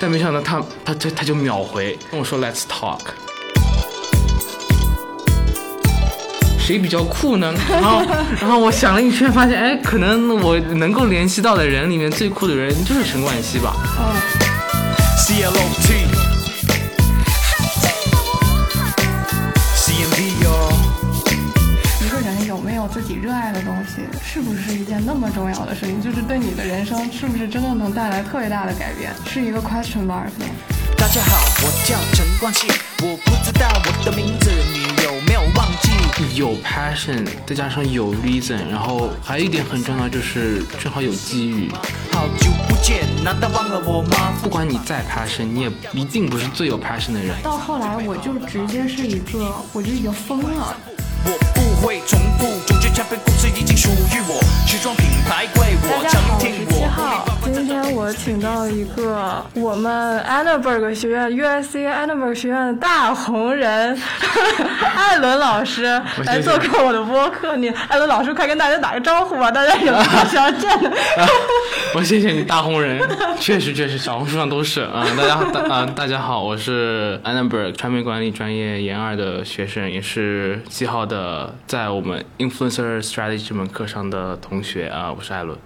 但没想到他他他他就秒回跟我说 Let's talk。谁比较酷呢？然后，然后我想了一圈，发现，哎，可能我能够联系到的人里面最酷的人就是陈冠希吧。C L O T C M D 哦。一个人有没有自己热爱的东西，是不是一件那么重要的事情？就是对你的人生是不是真的能带来特别大的改变，是一个 question mark 呢？大家好，我叫陈冠希，我不知道我的名字，你有没有忘记？有 passion，再加上有 reason，然后还有一点很重要就是正好有机遇。好久不见，难道忘了我吗？不管你再 passion，你也一定不是最有 passion 的人。到后来，我就直接是一个，我就已经疯了。我不会重复，总之唱片公司已经属于我，时装品牌归我，常听，我号。今天我请到一个我们 Annenberg 学院 USC Annenberg 学院的大红人艾伦老师来做客我的播客。你艾伦老师，快跟大家打个招呼吧，大家有想要见的。我谢谢你，大红人，确实确实，小红书上都是啊、大家大啊、大家好，我是 Annenberg 传媒管理专业研二的学生，也是七号的在我们 Influencer Strategy 这门课上的同学啊、我是艾伦。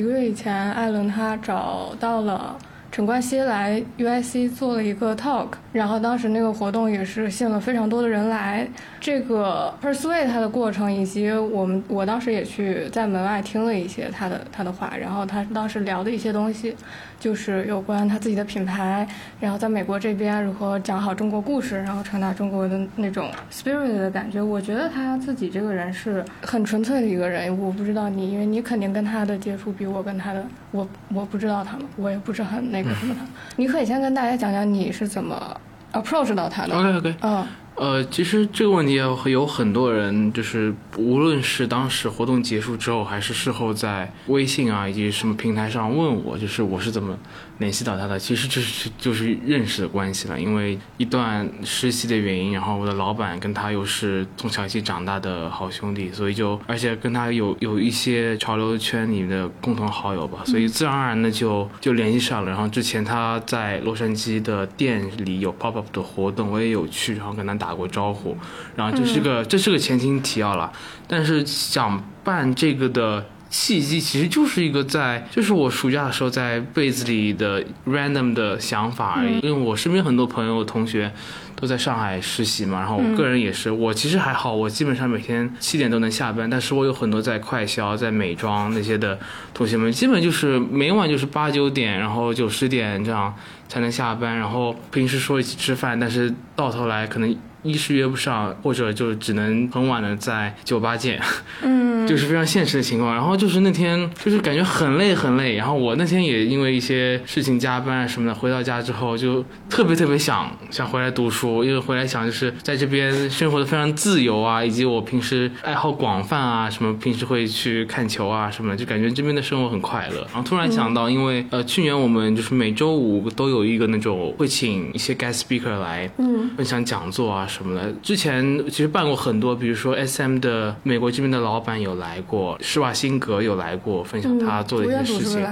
一个月以前，艾伦他找到了陈冠希来 UIC 做了一个 talk，然后当时那个活动也是吸引了非常多的人来。这个 persuade 他的过程，以及我们我当时也去在门外听了一些他的他的话，然后他当时聊的一些东西，就是有关他自己的品牌，然后在美国这边如何讲好中国故事，然后传达中国的那种 spirit 的感觉。我觉得他自己这个人是很纯粹的一个人。我不知道你，因为你肯定跟他的接触比我跟他的，我我不知道他们，我也不是很那个什么他。你可以先跟大家讲讲你是怎么 approach 到他的。OK OK，嗯呃，其实这个问题有有很多人，就是无论是当时活动结束之后，还是事后在微信啊以及什么平台上问我，就是我是怎么联系到他的。其实这是就是认识的关系了，因为一段实习的原因，然后我的老板跟他又是从小一起长大的好兄弟，所以就而且跟他有有一些潮流圈里的共同好友吧，所以自然而然的就就联系上了。然后之前他在洛杉矶的店里有 pop up 的活动，我也有去，然后跟他打过招呼。然后这是个、这是个前情提要了，但是想办这个的。契机其实就是一个在，就是我暑假的时候在被子里的 random 的想法而已。因为我身边很多朋友同学都在上海实习嘛，然后我个人也是，我其实还好，我基本上每天七点都能下班，但是我有很多在快销、在美妆那些的同学们，基本就是每晚就是八九点，然后九十点这样才能下班，然后平时说一起吃饭，但是到头来可能。一是约不上，或者就只能很晚的在酒吧见，嗯，就是非常现实的情况。然后就是那天就是感觉很累很累，然后我那天也因为一些事情加班啊什么的，回到家之后就特别特别想想回来读书，因为回来想就是在这边生活的非常自由啊，以及我平时爱好广泛啊，什么平时会去看球啊什么的，就感觉这边的生活很快乐。然后突然想到，因为呃去年我们就是每周五都有一个那种会请一些 guest speaker 来嗯。分享讲座啊什么的。之前其实办过很多，比如说 S M 的美国这边的老板有来过，施瓦辛格有来过，分享他做的一些事情。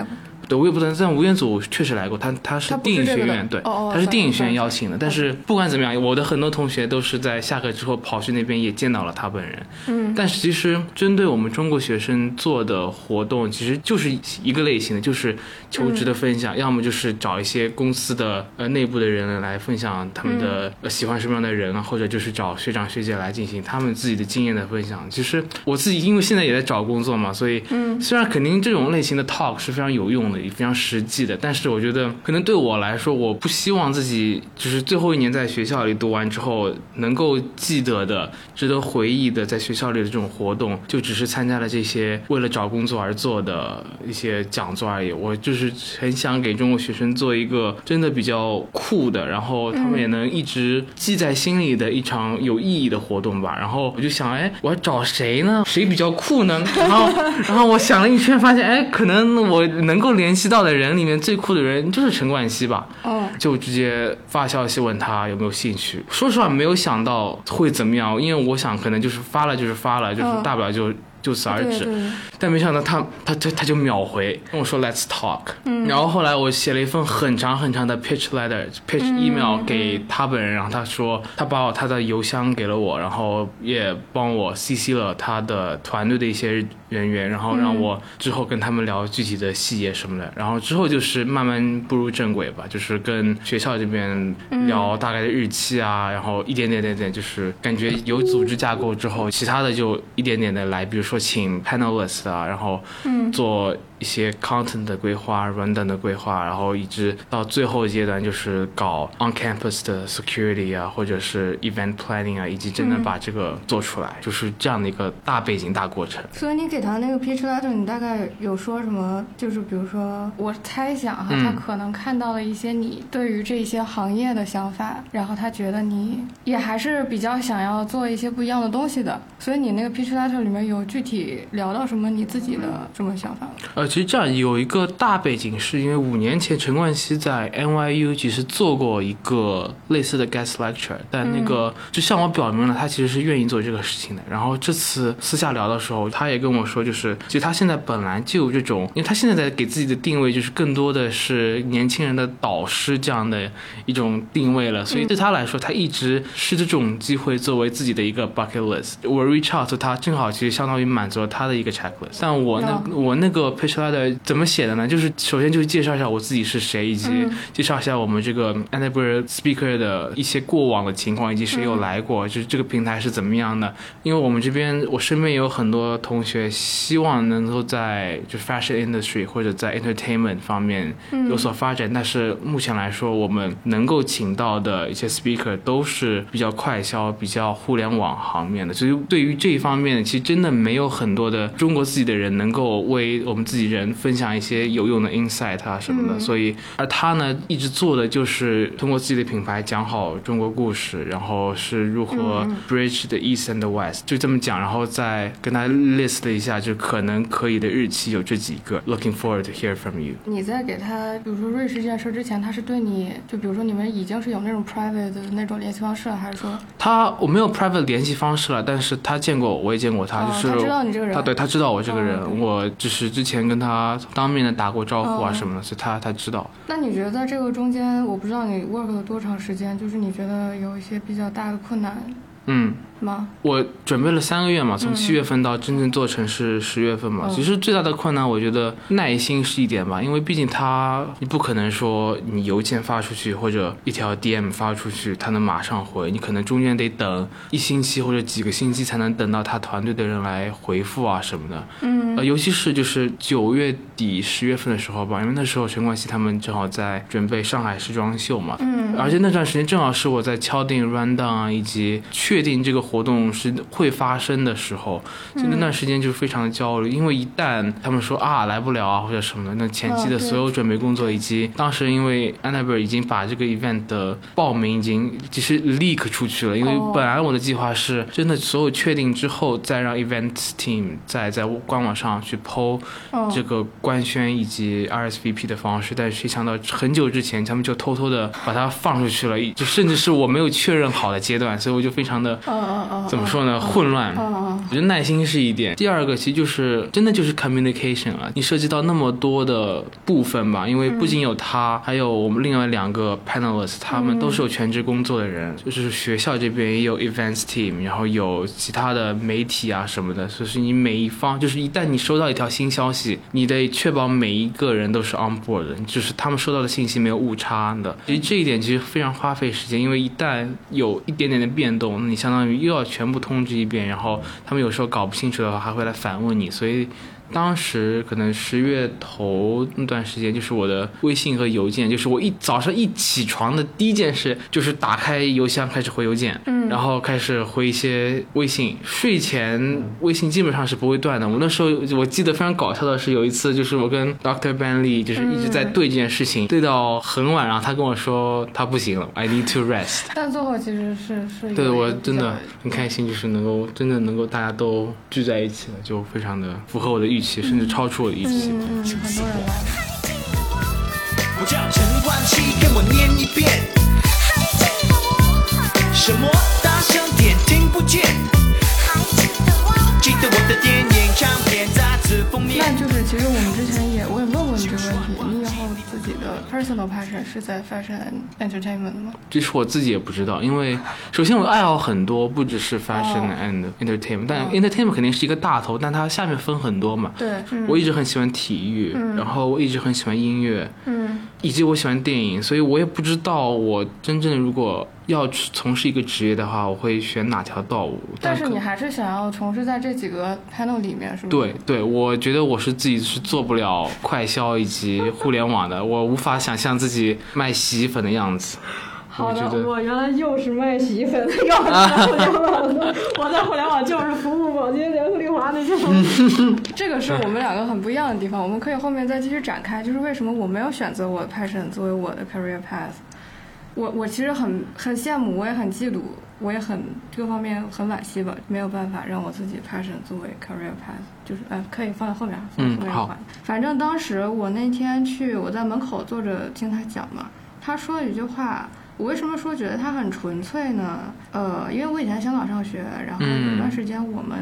对，我也不知道，但吴彦祖确实来过，他他是电影学院，对，他是电影学院邀请的。但是不管怎么样，我的很多同学都是在下课之后跑去那边也见到了他本人。嗯但是其实针对我们中国学生做的活动，其实就是一个类型的，就是求职的分享，要么就是找一些公司的呃内部的人来分享他们的、呃喜欢什么样的人啊，或者就是找学长学姐来进行他们自己的经验的分享。其实我自己因为现在也在找工作嘛，所以嗯虽然肯定这种类型的 talk 是非常有用的，也非常实际的，但是我觉得可能对我来说，我不希望自己就是最后一年在学校里读完之后，能够记得的、值得回忆的，在学校里的这种活动，就只是参加了这些为了找工作而做的一些讲座而已。我就是很想给中国学生做一个真的比较酷的，然后他们也能一直记在心里的一场有意义的活动吧。然后我就想，哎，我要找谁呢？谁比较酷呢？然后，然后我想了一圈，发现，哎，可能我能够联系到的人里面最酷的人就是陈冠希吧。哦就直接发消息问他有没有兴趣。说实话，没有想到会怎么样，因为我想可能就是发了就是发了，就是嗯大不了就就此而止。对对但没想到他他他他就秒回跟我说 Let's talk，、然后后来我写了一份很长很长的 pitch letter，pitch email 给他本人，然后他说他把我他的邮箱给了我，然后也帮我 CC 了他的团队的一些人员，然后让我之后跟他们聊具体的细节什么的，然后之后就是慢慢步入正轨吧，就是跟学校这边聊大概的日期啊，然后一点点点点就是感觉有组织架构之后，其他的就一点点的来，比如说请 panelists 啊，然后做一些 content 的规划、rundown 的规划，然后一直到最后阶段就是搞 on campus 的 security 啊，或者是 event planning 啊，以及真的把这个做出来，就是这样的一个大背景、大过程。所以你给他那个 pitch letter，你大概有说什么？就是比如说，我猜想哈，嗯他可能看到了一些你对于这些行业的想法，然后他觉得你也还是比较想要做一些不一样的东西的。所以你那个 pitch letter 里面有具体聊到什么你自己的什么想法吗？呃，其实这样有一个大背景，是因为五年前陈冠希在 NYU 其实做过一个类似的 guest lecture，但那个就向我表明了他其实是愿意做这个事情的。然后这次私下聊的时候，他也跟我说，就是其实他现在本来就有这种，因为他现在在给自己的定位就是更多的是年轻人的导师这样的一种定位了，所以对他来说，他一直是这种机会作为自己的一个 bucket list。我 reach out 他，正好其实相当于满足了他的一个 checklist。但我那、哦我那个 pitch letter 怎么写的呢？就是首先就是介绍一下我自己是谁，以及介绍一下我们这个 a n a b e r speaker 的一些过往的情况，以及谁有来过，就是这个平台是怎么样的。因为我们这边我身边有很多同学希望能够在就 fashion industry 或者在 entertainment 方面有所发展，但是目前来说，我们能够请到的一些 speaker 都是比较快销、比较互联网行面的，所以对于这一方面，其实真的没有很多的中国自己的人能够为我们自己人分享一些有用的 insight 啊什么的。所以，而他呢一直做的就是通过自己的品牌讲好中国故事，然后是如何 bridge the east and the west，就这么讲，然后再跟他 list 了一下，就可能可以的日期有这几个。Looking forward to hear from you。你在给他，比如说瑞士这件事之前，他是对你，就比如说你们已经是有那种 private 的那种联系方式了，还是说，他我没有 private 联系方式了，但是他见过我，我也见过他，哦就是他知道你这个人他对他知道我这个人，我就是之前跟他当面的打过招呼啊哦什么的，所以他他知道。那你觉得在这个中间，我不知道你 work 了多长时间，就是你觉得有一些比较大的困难？嗯，吗？我准备了三个月嘛，从七月份到真正做成是十月份嘛。嗯其实最大的困难，我觉得耐心是一点吧，因为毕竟他你不可能说你邮件发出去或者一条 DM 发出去，他能马上回，你可能中间得等一星期或者几个星期才能等到他团队的人来回复啊什么的。嗯呃，尤其是就是九月底十月份的时候吧，因为那时候陈冠希他们正好在准备上海时装秀嘛，嗯而且那段时间正好是我在敲定 rundown 啊，以及确定这个活动是会发生的时候，就那段时间就非常的焦虑，因为一旦他们说啊来不了啊或者什么的，那前期的所有准备工作以及当时因为 Annabelle 已经把这个 event 的报名已经其实 leak 出去了，因为哦。本来我的计划是真的所有确定之后再让 event team 再在官网上去 PO 哦。这个官宣以及 RSVP 的方式，但是谁想到很久之前他们就偷偷的把它放出去了，就甚至是我没有确认好的阶段，所以我就非常的嗯嗯嗯，怎么说呢，混乱。我觉得耐心是一点，第二个其实就是真的就是 communication 了。你涉及到那么多的部分吧，因为不仅有他，还有我们另外两个 panelists，他们都是有全职工作的人，就是学校这边也有 events team，然后有其他的媒体啊什么的，所以是你每一方，就是一旦你收到一条新消息，你得确保每一个人都是 on board 的，就是他们收到的信息没有误差的。其实这一点其实非常花费时间，因为一旦有一点点的变动，那你相当于又又要全部通知一遍，然后他们有时候搞不清楚的话还会来反问你，所以。当时可能十月头那段时间，就是我的微信和邮件，就是我一早上一起床的第一件事，就是打开邮箱开始回邮件，嗯然后开始回一些微信。睡前微信基本上是不会断的。我那时候我记得非常搞笑的是，有一次就是我跟 Doctor Ben Lee 就是一直在对这件事情，对到很晚，然后他跟我说他不行了，I need to rest。但最后其实是是对我真的很开心，就是能够真的能够大家都聚在一起了，就非常的符合我的预期，甚至超出我的预期。嗯嗯，很多人来。我叫陈冠希，跟我念一遍。什么？大声点，听不见。记得我的电影纸封面。那就是其实我们之前也己的 personal passion 是在 fashion and entertainment 吗？这是我自己也不知道，因为首先我的爱好很多，不只是 fashion and entertainment，、但 entertainment 肯定是一个大头，但它下面分很多嘛。对，嗯我一直很喜欢体育，然后我一直很喜欢音乐，嗯以及我喜欢电影，所以我也不知道我真正如果要去从事一个职业的话，我会选哪条道路。可但是你还是想要从事在这几个 panel 里面，是吗？对对，我觉得我是自己是做不了快销以及互联网的，我无法想象自己卖洗衣粉的样子。好的我原来又是卖洗衣粉的，又是在互联网的，我在互联网就是服务保洁联合利华那些。这个是我们两个很不一样的地方，我们可以后面再继续展开，就是为什么我没有选择我的 passion 作为我的 career path。我我其实很很羡慕，我也很嫉妒，我也很各方面很惋惜吧，没有办法让我自己 passion 作为 career path，就是呃可以放在后面，放在后面嗯。反正当时我那天去，我在门口坐着听他讲嘛，他说了一句话。我为什么说觉得他很纯粹呢？呃，因为我以前在香港上学，然后有段时间我们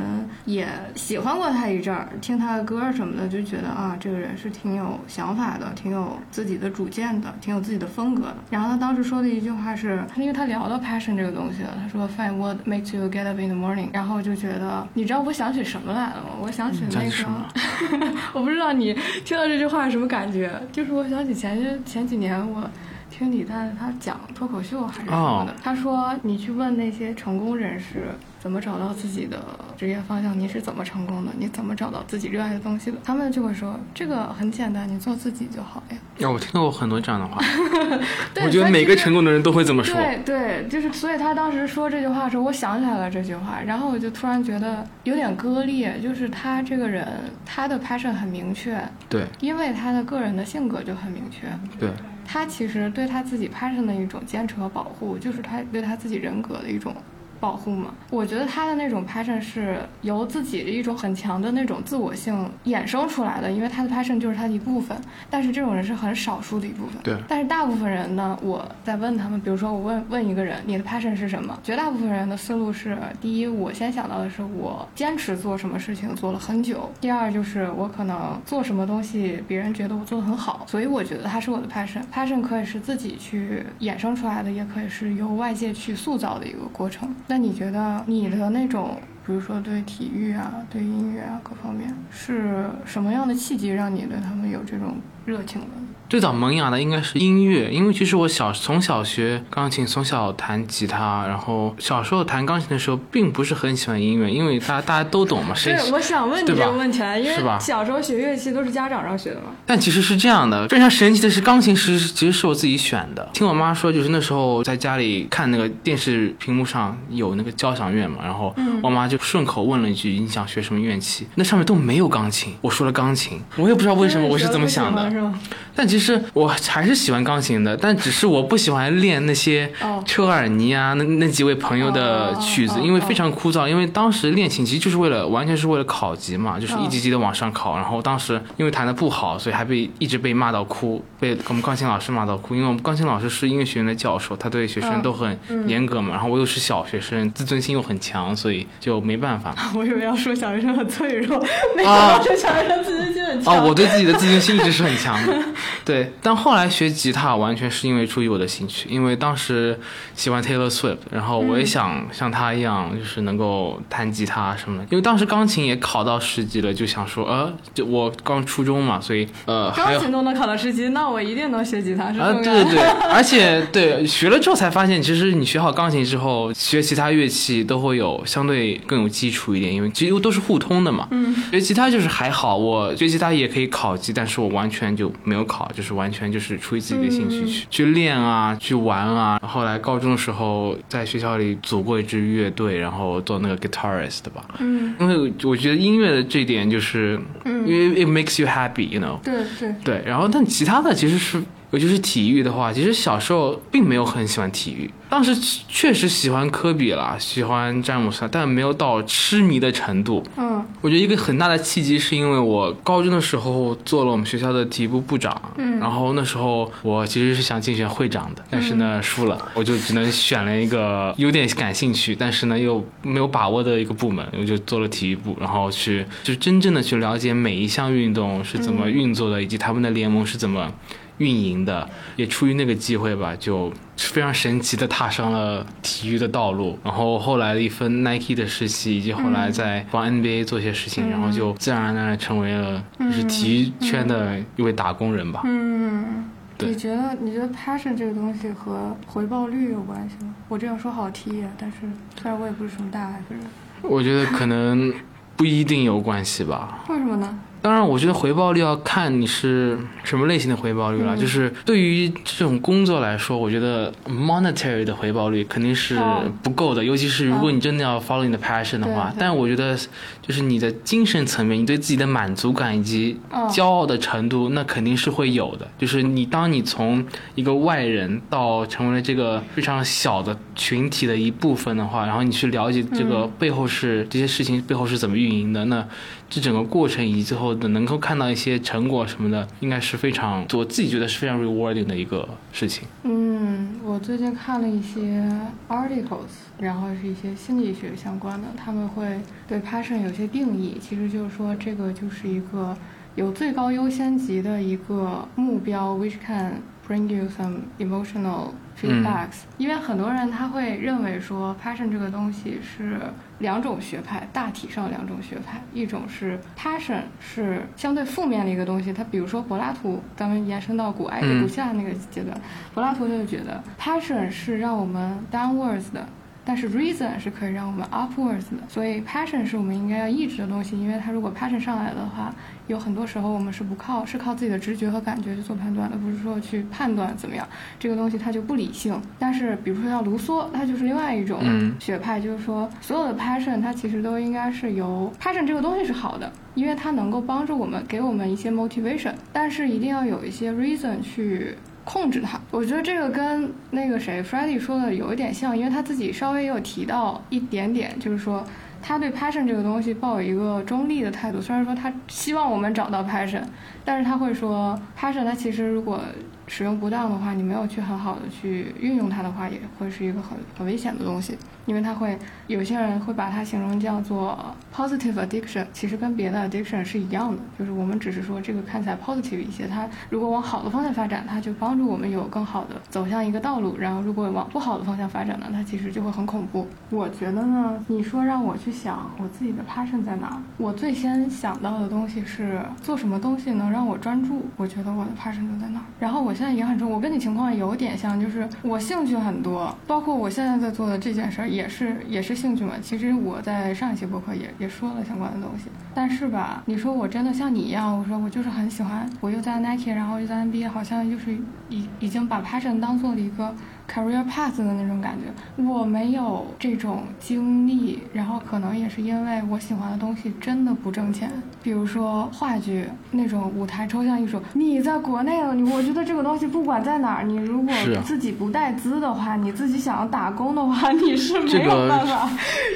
也喜欢过他一阵儿，听他的歌什么的，就觉得啊，这个人是挺有想法的，挺有自己的主见的，挺有自己的风格的。然后他当时说的一句话是，因为他聊到 passion 这个东西了，他说 Find what makes you get up in the morning。然后就觉得，你知道我想起什么来了吗？我想起那个，我不知道你听到这句话是什么感觉，就是我想起前些前几年我。听李诞他讲脱口秀还是什么的哦他说你去问那些成功人士怎么找到自己的职业方向，你是怎么成功的，你怎么找到自己热爱的东西的，他们就会说这个很简单，你做自己就好呀。哦，我听到过很多这样的话，我觉得每个成功的人都会这么说。对对，就是所以他当时说这句话的时候，我想起来了这句话，然后我就突然觉得有点割裂，就是他这个人他的 passion 很明确，对因为他的个人的性格就很明确。对他其实对他自己 passion 的一种坚持和保护，就是他对他自己人格的一种保护嘛。我觉得他的那种 passion 是由自己的一种很强的那种自我性衍生出来的，因为他的 passion 就是他的一部分。但是这种人是很少数的一部分。对但是大部分人呢，我在问他们，比如说我问问一个人，你的 passion 是什么？绝大部分人的思路是：第一，我先想到的是我坚持做什么事情做了很久；第二，就是我可能做什么东西，别人觉得我做的很好，所以我觉得它是我的 passion。passion 可以是自己去衍生出来的，也可以是由外界去塑造的一个过程。那你觉得你的那种？比如说对体育啊、对音乐啊各方面，是什么样的契机让你对他们有这种热情的？最早萌芽的应该是音乐，因为其实我小从小学钢琴，从小弹吉他，然后小时候弹钢琴的时候，并不是很喜欢音乐，因为大家大家都懂嘛，谁对，我想问你这个问题啊，因为小时候学乐器都是家长让学的嘛。但其实是这样的，非常神奇的是，钢琴是其实是我自己选的。听我妈说，就是那时候在家里看那个电视屏幕上有那个交响乐嘛，然后我妈就顺口问了一句：“你想学什么乐器？”那上面都没有钢琴，我说了钢琴，我也不知道为什么我是怎么想的。是吗？但其实我还是喜欢钢琴的，但只是我不喜欢练那些哦车尔尼啊，那那几位朋友的曲子，因为非常枯燥。因为当时练琴其实就是为了完全是为了考级嘛，就是哦一级级的往上考。然后当时因为弹的不好，所以还被一直被骂到哭，被我们钢琴老师骂到哭。因为我们钢琴老师是音乐学院的教授，他对学生嗯都很严格嘛。然后我又是小学生，自尊心又很强，所以就没办法。我以为要说小学生很脆弱，没想啊到是小学生自尊心很强。哦，我对自己的自尊心一直是很强的，对。但后来学吉他完全是因为出于我的兴趣，因为当时喜欢 Taylor Swift，然后我也想像他一样，就是能够弹吉他什么的。因为当时钢琴也考到十级了，就想说，呃，就我刚初中嘛，所以呃钢琴都能考到十级，那我一定能学吉他，是啊，这么对对对，而且对学了之后才发现，其实你学好钢琴之后，学其他乐器都会有相对更有基础一点，因为其实都是互通的嘛。嗯，学吉他就是还好，我学吉他也可以考级，但是我完全就没有考，就是完全就是出于自己的兴趣去、去练啊，去玩啊。后来高中的时候在学校里组过一支乐队，然后做那个 guitarist 吧。嗯，因为我觉得音乐的这点就是，因为 it makes you happy，you know。对对，对，然后但其他的其实是尤其是体育的话，其实小时候并没有很喜欢体育，当时确实喜欢科比啦，喜欢詹姆斯，但没有到痴迷的程度。嗯我觉得一个很大的契机是因为我高中的时候做了我们学校的体育部部长，嗯然后那时候我其实是想竞选会长的，但是呢输了，我就只能选了一个有点感兴趣，但是呢又没有把握的一个部门，我就做了体育部，然后去就真正的去了解每一项运动是怎么运作的，以及他们的联盟是怎么。运营的，也出于那个机会吧，就非常神奇的踏上了体育的道路。然后后来的一份 Nike 的实习，以及后来在帮 NBA 做些事情，然后就自然而然成为了就是体育圈的一位打工人吧。嗯，对你觉得你觉得 passion 这个东西和回报率有关系吗？我这样说好听呀，但是虽然我也不是什么大爱粉人，我觉得可能不一定有关系吧。为什么呢？当然，我觉得回报率要看你是什么类型的回报率了。嗯就是对于这种工作来说，我觉得 monetary 的回报率肯定是哦不够的，尤其是如果你真的要 follow 你的 passion 的话。但我觉得，就是你的精神层面，你对自己的满足感以及哦骄傲的程度，那肯定是会有的。就是你当你从一个外人到成为了这个非常小的群体的一部分的话，然后你去了解这个背后是、这些事情背后是怎么运营的，那这整个过程以及最后的能够看到一些成果什么的，应该是非常我自己觉得是非常 rewarding 的一个事情。嗯，我最近看了一些 articles，然后是一些心理学相关的，他们会对 passion 有些定义，其实就是说这个就是一个有最高优先级的一个目标，which can bring you some emotional feedbacks、因为很多人他会认为说 passion 这个东西是两种学派，大体上两种学派，一种是 passion 是相对负面的一个东西，它比如说柏拉图，咱们延伸到古埃及、嗯古希腊那个阶段，柏拉图就觉得 passion 是让我们 downwards 的。但是 reason 是可以让我们 upwards 的，所以 passion 是我们应该要抑制的东西，因为它如果 passion 上来的话，有很多时候我们是不靠是靠自己的直觉和感觉去做判断的，不是说去判断怎么样，这个东西它就不理性。但是比如说像卢梭，他就是另外一种嗯学派，就是说所有的 passion 它其实都应该是由 passion 这个东西是好的，因为它能够帮助我们给我们一些 motivation，但是一定要有一些 reason 去。控制它，我觉得这个跟那个谁 f r e d d y 说的有一点像，因为他自己稍微也有提到一点点，就是说他对 passion 这个东西抱有一个中立的态度。虽然说他希望我们找到 passion，但是他会说 passion 它其实如果使用不当的话，你没有去很好的去运用它的话，也会是一个很很危险的东西，因为它会有些人会把它形容叫做 positive addiction，其实跟别的 addiction 是一样的，就是我们只是说这个看起来 positive 一些，它如果往好的方向发展，它就帮助我们有更好的走向一个道路，然后如果往不好的方向发展呢，它其实就会很恐怖。我觉得呢，你说让我去想我自己的 passion 在哪，我最先想到的东西是做什么东西能让我专注，我觉得我的 passion 就在那儿。然后我现在也很重，我跟你情况有点像，就是我兴趣很多，包括我现在在做的这件事儿也是也是兴趣嘛。其实我在上一期播客也也说了相关的东西，但是吧，你说我真的像你一样，我说我就是很喜欢，我又在 Nike，然后又在 NBA，好像就是已已经把 passion 当做了一个 career path 的那种感觉。我没有这种经历，然后可能也是因为我喜欢的东西真的不挣钱，比如说话剧那种舞台抽象艺术，你在国内了，你我觉得这个东西不管在哪儿，你如果自己不带资的话，你自己想要打工的话，你是没有办法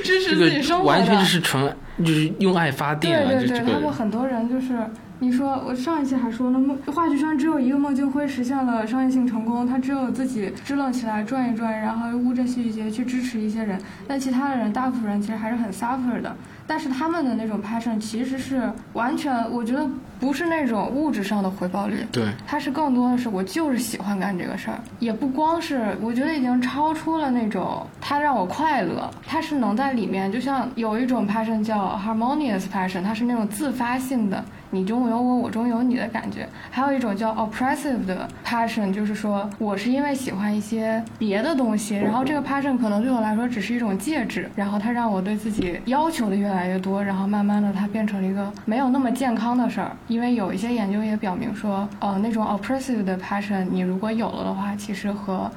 支持自己生活的。个完全就是纯就是用爱发电啊，对对对。他们很多人就是，你说我上一期还说呢，孟话剧圈只有一个孟京辉实现了商业性成功，他只有自己支棱起来转一转，然后乌镇戏剧节去支持一些人，但其他的人大部分人其实还是很 suffer 的。但是他们的那种 passion 其实是完全，我觉得不是那种物质上的回报率，对，它是更多的是我就是喜欢干这个事儿，也不光是我觉得已经超出了那种它让我快乐，它是能在里面，就像有一种 passion 叫 harmonious passion，它是那种自发性的，你中有我，我中有你的感觉；还有一种叫 oppressive 的 passion，就是说我是因为喜欢一些别的东西，然后这个 passion 可能对我来说只是一种介质，然后它让我对自己要求的越来越多，然后慢慢的它变成了一个没有那么健康的事儿。因为有一些研究也表明说，呃，那种 oppressive 的 passion，你如果有了的话，其实和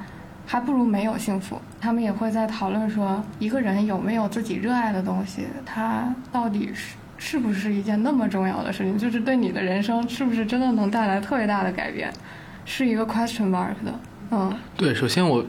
还不如没有幸福。他们也会在讨论说，一个人有没有自己热爱的东西，他到底是是不是一件那么重要的事情？就是对你的人生是不是真的能带来特别大的改变？是一个 question mark 的。嗯，对，首先我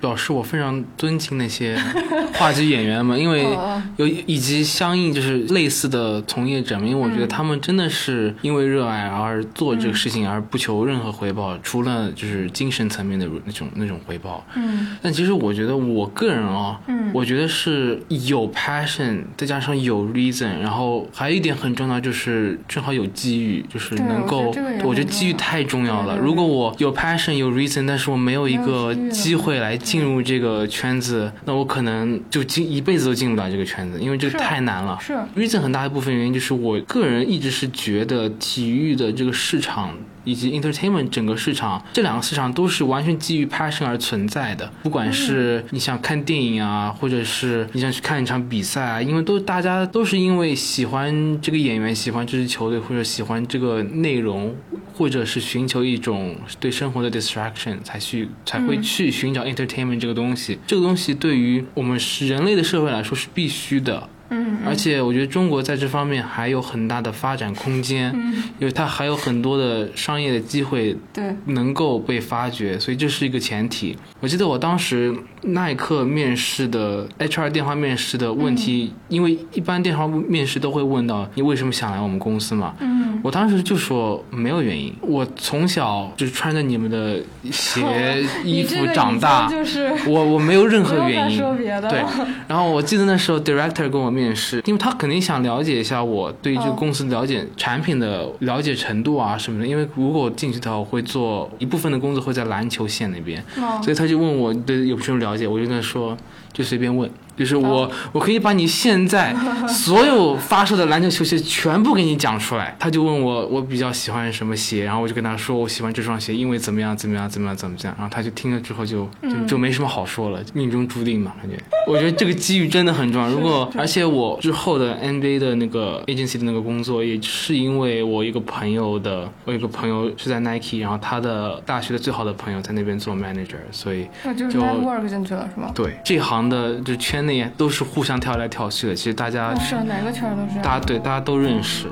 表示我非常尊敬那些 话剧演员们，因为哦有以及相应就是类似的从业者们，因为我觉得他们真的是因为热爱而做这个事情，而不求任何回报，除了就是精神层面的那种那种回报。嗯。但其实我觉得我个人啊、嗯。我觉得是有 passion，再加上有 reason，然后还有一点很重要就是正好有机遇，就是能够我觉得机遇太重要了。对。对对如果我有 passion 有 reason，但是我没有一个机会来进入这个圈子，那我可能就进一辈子都进不了这个圈子，因为这个太难了。是 reason 很大一部分原因就是我个人一直是觉得体育的这个市场以及 entertainment 整个市场这两个市场都是完全基于 passion 而存在的。不管是你想看电影啊，或者是你想去看一场比赛啊，因为都大家都是因为喜欢这个演员、喜欢这支球队或者喜欢这个内容，或者是寻求一种对生活的 distraction 才去才会嗯去寻找 entertainment 这个东西。这个东西对于我们是人类的社会来说是必须的。嗯而且我觉得中国在这方面还有很大的发展空间，嗯，因为它还有很多的商业的机会对，能够被发掘，所以这是一个前提。我记得我当时耐克面试的 HR 电话面试的问题，因为一般电话面试都会问到你为什么想来我们公司嘛，嗯。我当时就说没有原因，我从小就是穿着你们的鞋 衣服长大，就是我我没有任何原因。说别的。对，然后我记得那时候 director 跟我面试，因为他肯定想了解一下我对这个哦公司了解、产品的了解程度啊什么的。因为如果我进去的话，我会做一部分的工作会在篮球线那边，哦所以他就问我对有什么了解，我就跟他说就随便问。就是我，哦我可以把你现在 所有发售的篮球球鞋全部给你讲出来。他就问我，我比较喜欢什么鞋，然后我就跟他说，我喜欢这双鞋，因为怎么样怎么样怎么样怎么样。然后他就听了之后就就就没什么好说了，命中注定嘛，感觉。我觉得这个机遇真的很重要。如果而且我之后的 NBA 的那个 agency 的那个工作，也是因为我一个朋友的，我有一个朋友是在 Nike，然后他的大学的最好的朋友在那边做 manager，所以那就就 network 进去了是吗？对这行的就圈内都是互相跳来跳去的，其实大家是哪个圈儿都是。大家对大家都认识。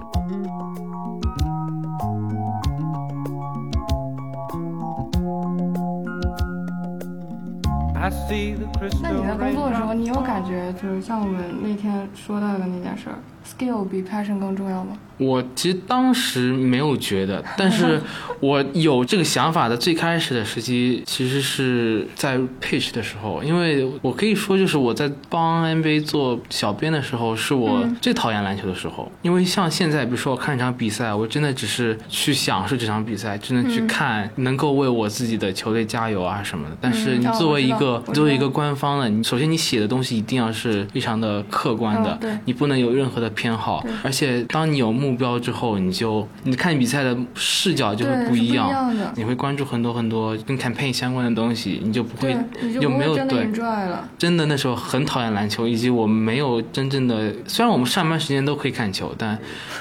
那你在工作的时候，你有感觉就是像我们那天说到的那件事儿，skill 比 passion 更重要吗？我其实当时没有觉得，但是我有这个想法的最开始的时期，其实是在 pitch 的时候，因为我可以说就是我在帮 NBA 做小编的时候，是我嗯最讨厌篮球的时候，因为像现在，比如说我看一场比赛，我真的只是去享受这场比赛，真的去嗯看，能够为我自己的球队加油啊什么的。但是你哦作为一个作为一个官方的，你首先你写的东西一定要是非常的客观的嗯，对你不能有任何的偏好，而且当你有目标之后，你就你看比赛的视角就会不一一样，你会关注很多很多跟 campaign 相关的东西，你就不会就就没有对。真的那时候很讨厌篮球，以及我们没有真正的，虽然我们上班时间都可以看球，但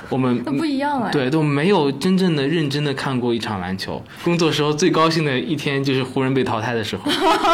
我们那不一样了。，对都没有真正的认真的看过一场篮球。工作时候最高兴的一天就是湖人被淘汰的时候。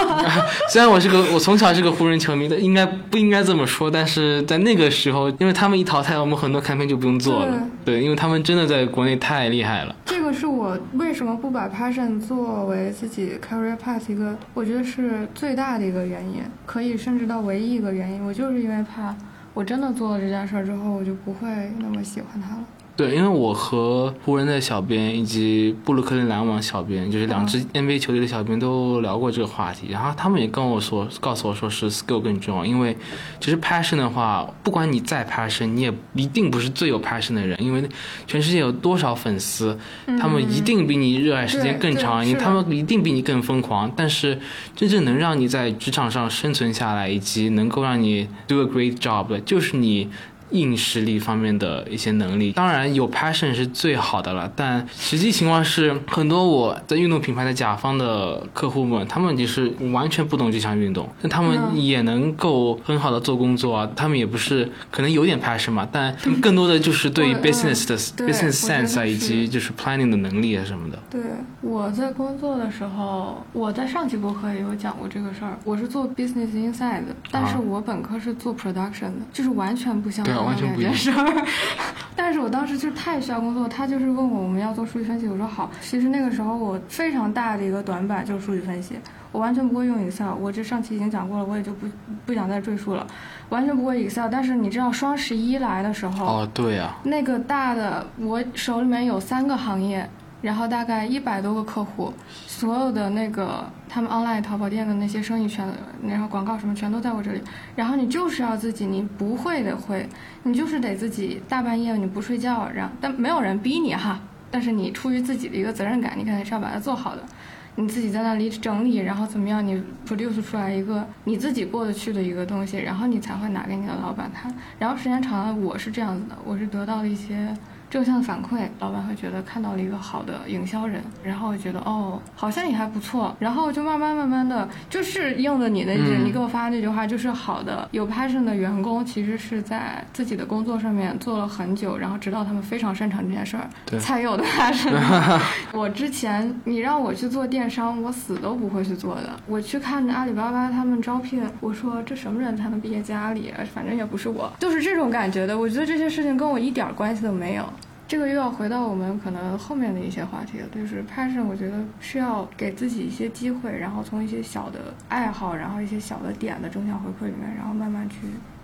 虽然我是个我从小是个湖人球迷的，应该不应该这么说，但是在那个时候，因为他们一淘汰，我们很多 campaign 就不用做了。对，因为他们真的在国内太厉害了。这个是我为什么不把 passion 作为自己 career path 一个，我觉得是最大的一个原因，可以甚至到唯一一个原因。我就是因为怕我真的做了这件事儿之后，我就不会那么喜欢它了。对，因为我和湖人的小编以及布鲁克林篮网小编，就是两支 NBA 球队的小编都聊过这个话题，然后他们也跟我说，告诉我说是 skill 更重要，因为其实 passion 的话，不管你再 passion，你也一定不是最有 passion 的人，因为全世界有多少粉丝，他们一定比你热爱时间更长，对对是的。你他们一定比你更疯狂，但是真正能让你在职场上生存下来，以及能够让你 do a great job 的，就是你。硬实力方面的一些能力，当然有 passion 是最好的了，但实际情况是，很多我在运动品牌的甲方的客户们，他们其实完全不懂这项运动，但他们嗯也能够很好的做工作啊，他们也不是可能有点 passion 嘛，但他们更多的就是对 business 的 business sense 啊，以及就是 planning 的能力啊什么的。对，我在工作的时候，我在上期博客也有讲过这个事儿。我是做 business inside 的，但是啊我本科是做 production 的，就是完全不相对，干。完全不一样两件。事儿。但是我当时就是太需要工作，他就是问我我们要做数据分析，我说好。其实那个时候我非常大的一个短板就是数据分析，我完全不会用 Excel。我这上期已经讲过了，我也就不不想再赘述了，完全不会 Excel。但是你知道双十一来的时候，哦，对啊，那个大的，我手里面有三个行业，然后大概一百多个客户，所有的那个他们 online 淘宝店的那些生意全，然后广告什么全都在我这里。然后你就是要自己，你不会的会，你就是得自己大半夜你不睡觉，然但没有人逼你哈，但是你出于自己的一个责任感，你肯定是要把它做好的。你自己在那里整理，然后怎么样？你 produce 出来一个你自己过得去的一个东西，然后你才会拿给你的老板看。然后时间长了，我是这样子的，我是得到了一些正向的反馈，老板会觉得看到了一个好的营销人，然后我觉得哦，好像也还不错，然后就慢慢慢慢的，就是应了你那句，嗯你给我发那句话，就是好的有 passion 的员工，其实是在自己的工作上面做了很久，然后直到他们非常擅长这件事儿，才有的 passion。我之前你让我去做电商，我死都不会去做的。我去看阿里巴巴他们招聘，我说这什么人才能毕业进阿里？反正也不是我，就是这种感觉的。我觉得这些事情跟我一点儿关系都没有。这个又要回到我们可能后面的一些话题了，就是 passion，我觉得是要给自己一些机会，然后从一些小的爱好，然后一些小的点的正向回馈里面，然后慢慢去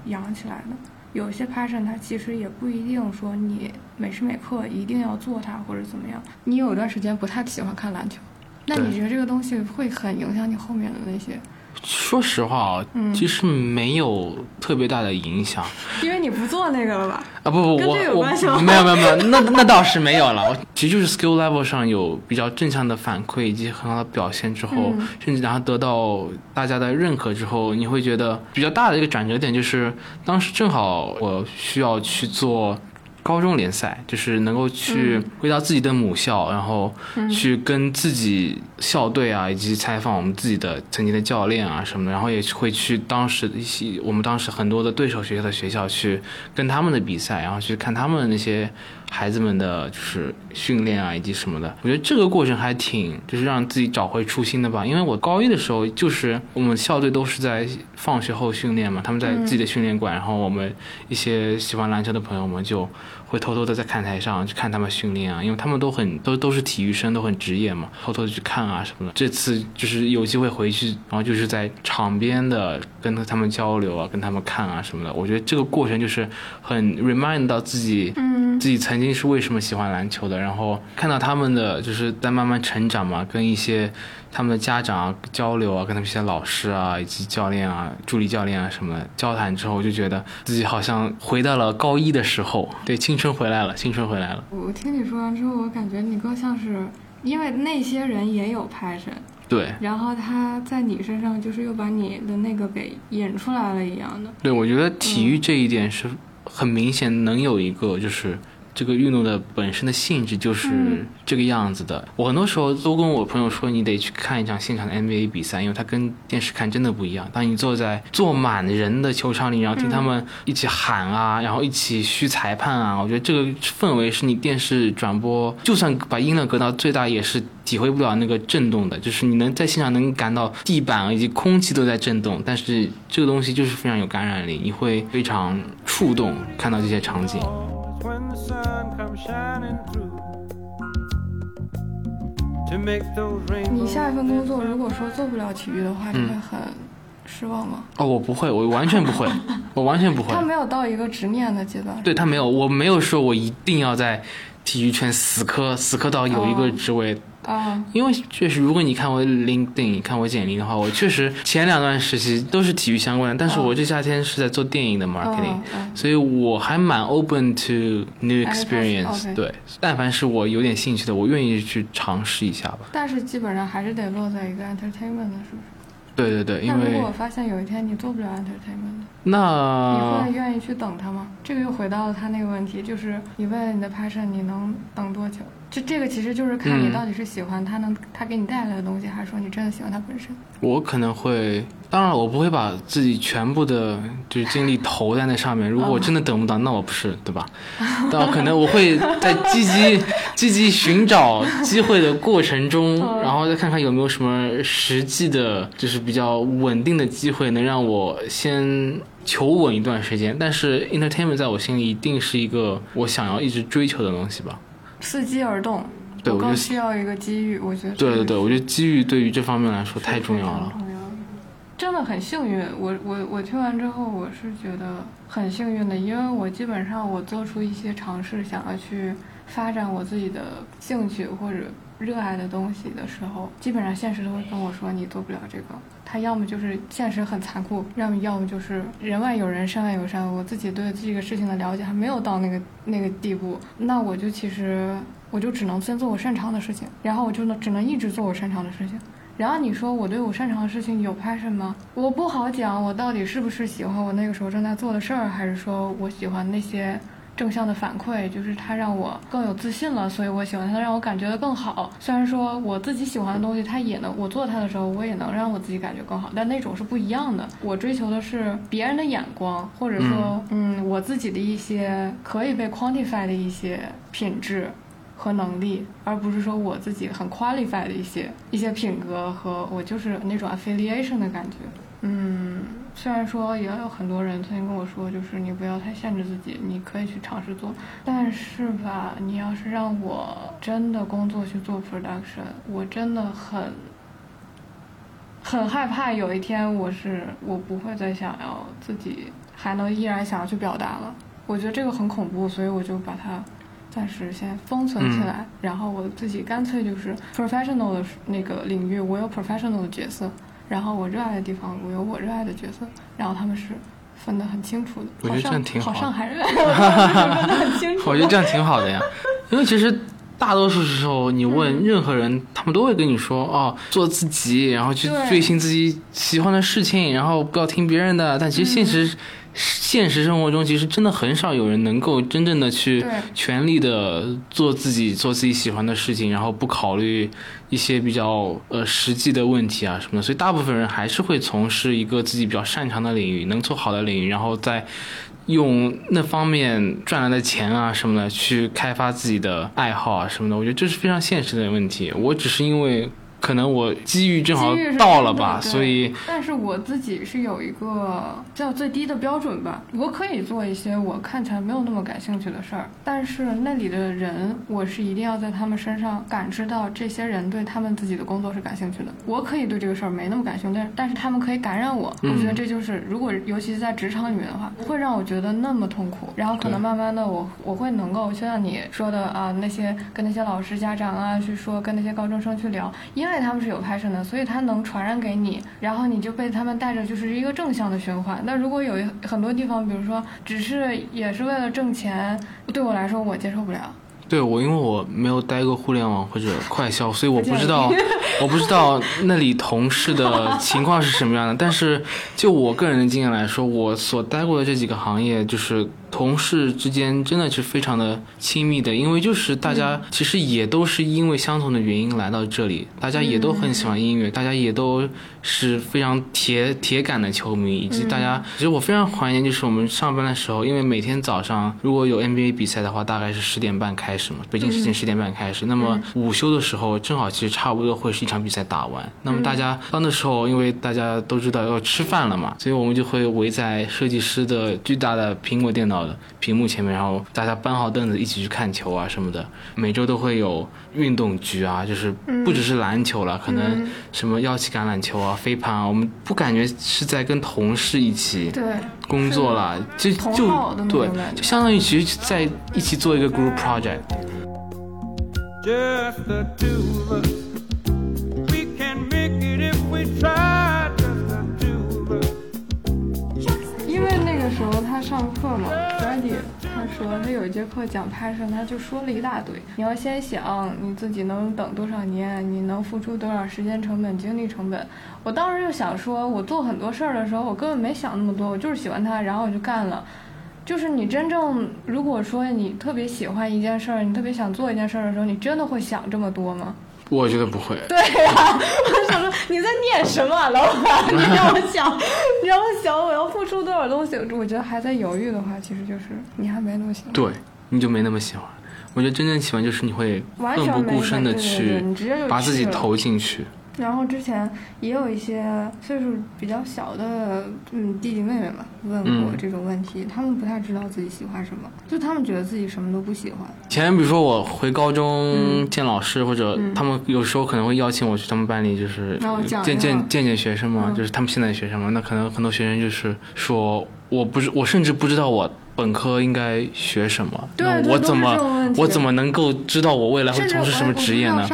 养起来的。有些 passion 它其实也不一定说你每时每刻一定要做它或者怎么样。你有一段时间不太喜欢看篮球，那你觉得这个东西会很影响你后面的那些？说实话啊，嗯其实没有特别大的影响因为你不做那个了吧？啊！不不，跟我我没有没有没有，那那倒是没有了。我其实就是 skill level 上有比较正向的反馈以及很好的表现之后，嗯甚至然后得到大家的认可之后，你会觉得比较大的一个转折点就是，当时正好我需要去做。高中联赛就是能够去嗯。回到自己的母校，然后嗯。去跟自己校队啊，以及采访我们自己的曾经的教练啊什么的，然后也会去当时一些我们当时很多的对手学校的学校去跟他们的比赛，然后去看他们的那些孩子们的就是训练啊以及什么的。我觉得这个过程还挺就是让自己找回初心的吧，因为我高一的时候就是我们校队都是在放学后训练嘛，他们在自己的训练馆，然后我们一些喜欢篮球的朋友们就会偷偷的在看台上去看他们训练啊，因为他们都很都都是体育生，都很职业嘛，偷偷的去看啊什么的。这次就是有机会回去，然后就是在场边的跟他们交流啊，跟他们看啊什么的。我觉得这个过程就是很 remind 到自己，嗯自己曾经是为什么喜欢篮球的，然后看到他们的就是在慢慢成长嘛，跟一些他们的家长啊交流啊，跟他们一些老师啊以及教练啊、助理教练啊什么的交谈之后，我就觉得自己好像回到了高一的时候，对，青春回来了，青春回来了，我听你说完之后，我感觉你更像是，因为那些人也有 passion，对。然后他在你身上就是又把你的那个给引出来了一样的。对，我觉得体育这一点是很明显能有一个就是。这个运动的本身的性质就是嗯这个样子的。我很多时候都跟我朋友说，你得去看一场现场的 NBA 比赛，因为它跟电视看真的不一样。当你坐在坐满人的球场里，然后听他们一起喊啊，然后一起嘘裁判啊，我觉得这个氛围是你电视转播就算把音量搁到最大，也是体会不了那个震动的。就是你能在现场能感到地板以及空气都在震动，但是这个东西就是非常有感染力，你会非常触动看到这些场景。When the sun comes shining through to make those 你.下一份工作如果说做不了体育的话，你嗯会很失望吗？哦，我不会，我完全不会，我完全不会他。没有到一个执念的阶段。对他没有，我没有说我一定要在体育圈死磕，死磕到有一个哦职位。啊，因为确实，如果你看我 LinkedIn，你看我简历的话，我确实前两段实习都是体育相关的，但是哦我这夏天是在做电影的 marketing，、所以我还蛮 open to new experience。对，但凡是我有点兴趣的，我愿意去尝试一下吧。但是基本上还是得落在一个 entertainment 的，是不是？对对对，因为如果我发现有一天你做不了 entertainment，那你那会愿意去等他吗？这个又回到了他那个问题，就是你为了你的 passion，你能等多久？这这个其实就是看你嗯到底是喜欢他能他给你带来的东西，还是说你真的喜欢他本身。我可能会，当然我不会把自己全部的就是精力投在那上面。如果我真的等不到，那我不是对吧？但我可能我会在积极 积极寻找机会的过程中，然后再看看有没有什么实际的，就是比较稳定的机会，能让我先求稳一段时间。但是 entertainment 在我心里一定是一个我想要一直追求的东西吧。伺机而动，我更需要一个机遇，我觉得对对对，我觉得机遇对于这方面来说太重要了。重要的真的很幸运，我我我听完之后，我是觉得很幸运的，因为我基本上我做出一些尝试，想要去发展我自己的兴趣或者热爱的东西的时候，基本上现实都会跟我说你做不了这个。他要么就是现实很残酷，要么要么就是人外有人，山外有山。我自己对这个事情的了解还没有到那个那个地步，那我就其实我就只能先做我擅长的事情，然后我就能只能一直做我擅长的事情。然后你说我对我擅长的事情有 passion 吗？我不好讲，我到底是不是喜欢我那个时候正在做的事儿，还是说我喜欢那些正向的反馈，就是它让我更有自信了，所以我喜欢它，让我感觉的更好。虽然说我自己喜欢的东西，它也能我做它的时候，我也能让我自己感觉更好，但那种是不一样的。我追求的是别人的眼光，或者说，嗯，我自己的一些可以被 quantify 的一些品质。和能力，而不是说我自己很 qualify 的一些一些品格和我就是那种 affiliation 的感觉。嗯，虽然说也有很多人曾经跟我说，就是你不要太限制自己，你可以去尝试做，但是吧，你要是让我真的工作去做 production，我真的很很害怕有一天我是我不会再想要自己还能依然想要去表达了。我觉得这个很恐怖，所以我就把它暂时先封存起来，然后我自己干脆就是 professional 的那个领域，我有 professional 的角色，然后我热爱的地方，我有我热爱的角色，然后他们是分得很清楚的。我觉得这样挺好的好上海人，分得很清楚。我觉得这样挺好的呀，因为其实大多数时候你嗯问任何人，他们都会跟你说哦，做自己，然后去追寻自己喜欢的事情，然后不要听别人的。但其实现实、嗯现实生活中，其实真的很少有人能够真正的去全力的做自己，做自己喜欢的事情，然后不考虑一些比较呃实际的问题啊什么的。所以大部分人还是会从事一个自己比较擅长的领域，能做好的领域，然后再。用那方面赚来的钱啊什么的去开发自己的爱好啊什么的，我觉得这是非常现实的问题。我只是因为可能我机遇正好到了吧，所以但是我自己是有一个叫最低的标准吧，我可以做一些我看起来没有那么感兴趣的事儿，但是那里的人，我是一定要在他们身上感知到这些人对他们自己的工作是感兴趣的。我可以对这个事儿没那么感兴趣，但是但是他们可以感染我。嗯我觉得这就是，如果尤其是在职场里面的话，不会让我觉得那么痛苦。然后可能慢慢的我我会能够就像你说的啊，那些跟那些老师、家长啊去说，跟那些高中生去聊，因为他们是有 passion 的，所以他能传染给你，然后你就被他们带着，就是一个正向的循环。那如果有一很多地方，比如说只是也是为了挣钱，对我来说我接受不了。对我，因为我没有待过互联网或者快销，所以我不知道，我不知道那里同事的情况是什么样的。但是就我个人的经验来说，我所待过的这几个行业，就是同事之间真的是非常的亲密的，因为就是大家其实也都是因为相同的原因来到这里，大家也都很喜欢音乐，大家也都是非常铁铁杆的球迷，以及大家，其实我非常怀念就是我们上班的时候，因为每天早上如果有 NBA 比赛的话，大概是十点半开始嘛，北京时间十点半开始，那么午休的时候正好其实差不多会是一场比赛打完，那么大家到那时候，因为大家都知道要吃饭了嘛，所以我们就会围在设计师的巨大的苹果电脑的屏幕前面，然后大家搬好凳子一起去看球啊什么的。每周都会有运动局啊，就是不只是篮球了，可能什么腰旗橄榄球啊、飞盘啊，我们不感觉是在跟同事一起对，工作了，就就对就相当于其实在一起做一个 group project。just the two of us. 他上课嘛，Freddie 他说他有一节课讲拍摄他就说了一大堆。你要先想你自己能等多少年，你能付出多少时间成本、精力成本。我当时就想说，我做很多事儿的时候，我根本没想那么多，我就是喜欢他，然后我就干了。就是你真正如果说你特别喜欢一件事儿，你特别想做一件事儿的时候，你真的会想这么多吗？我觉得不会。对呀、我想说你在念什么啊，老板？你让我想，你让我想我要付出多少东西？我觉得还在犹豫的话，其实就是你还没那么喜欢。对，你就没那么喜欢。我觉得真正喜欢就是你会完奋不顾身的去把自己投进去。然后之前也有一些岁数比较小的嗯弟弟妹妹嘛问过嗯这种问题，他们不太知道自己喜欢什么，就他们觉得自己什么都不喜欢。以前比如说我回高中嗯见老师，或者嗯他们有时候可能会邀请我去他们班里，就是见见见见学生嘛，嗯就是他们现在的学生嘛。那可能很多学生就是说，我不是我甚至不知道我本科应该学什么，对那我怎么我怎么能够知道我未来会从事什么职业呢？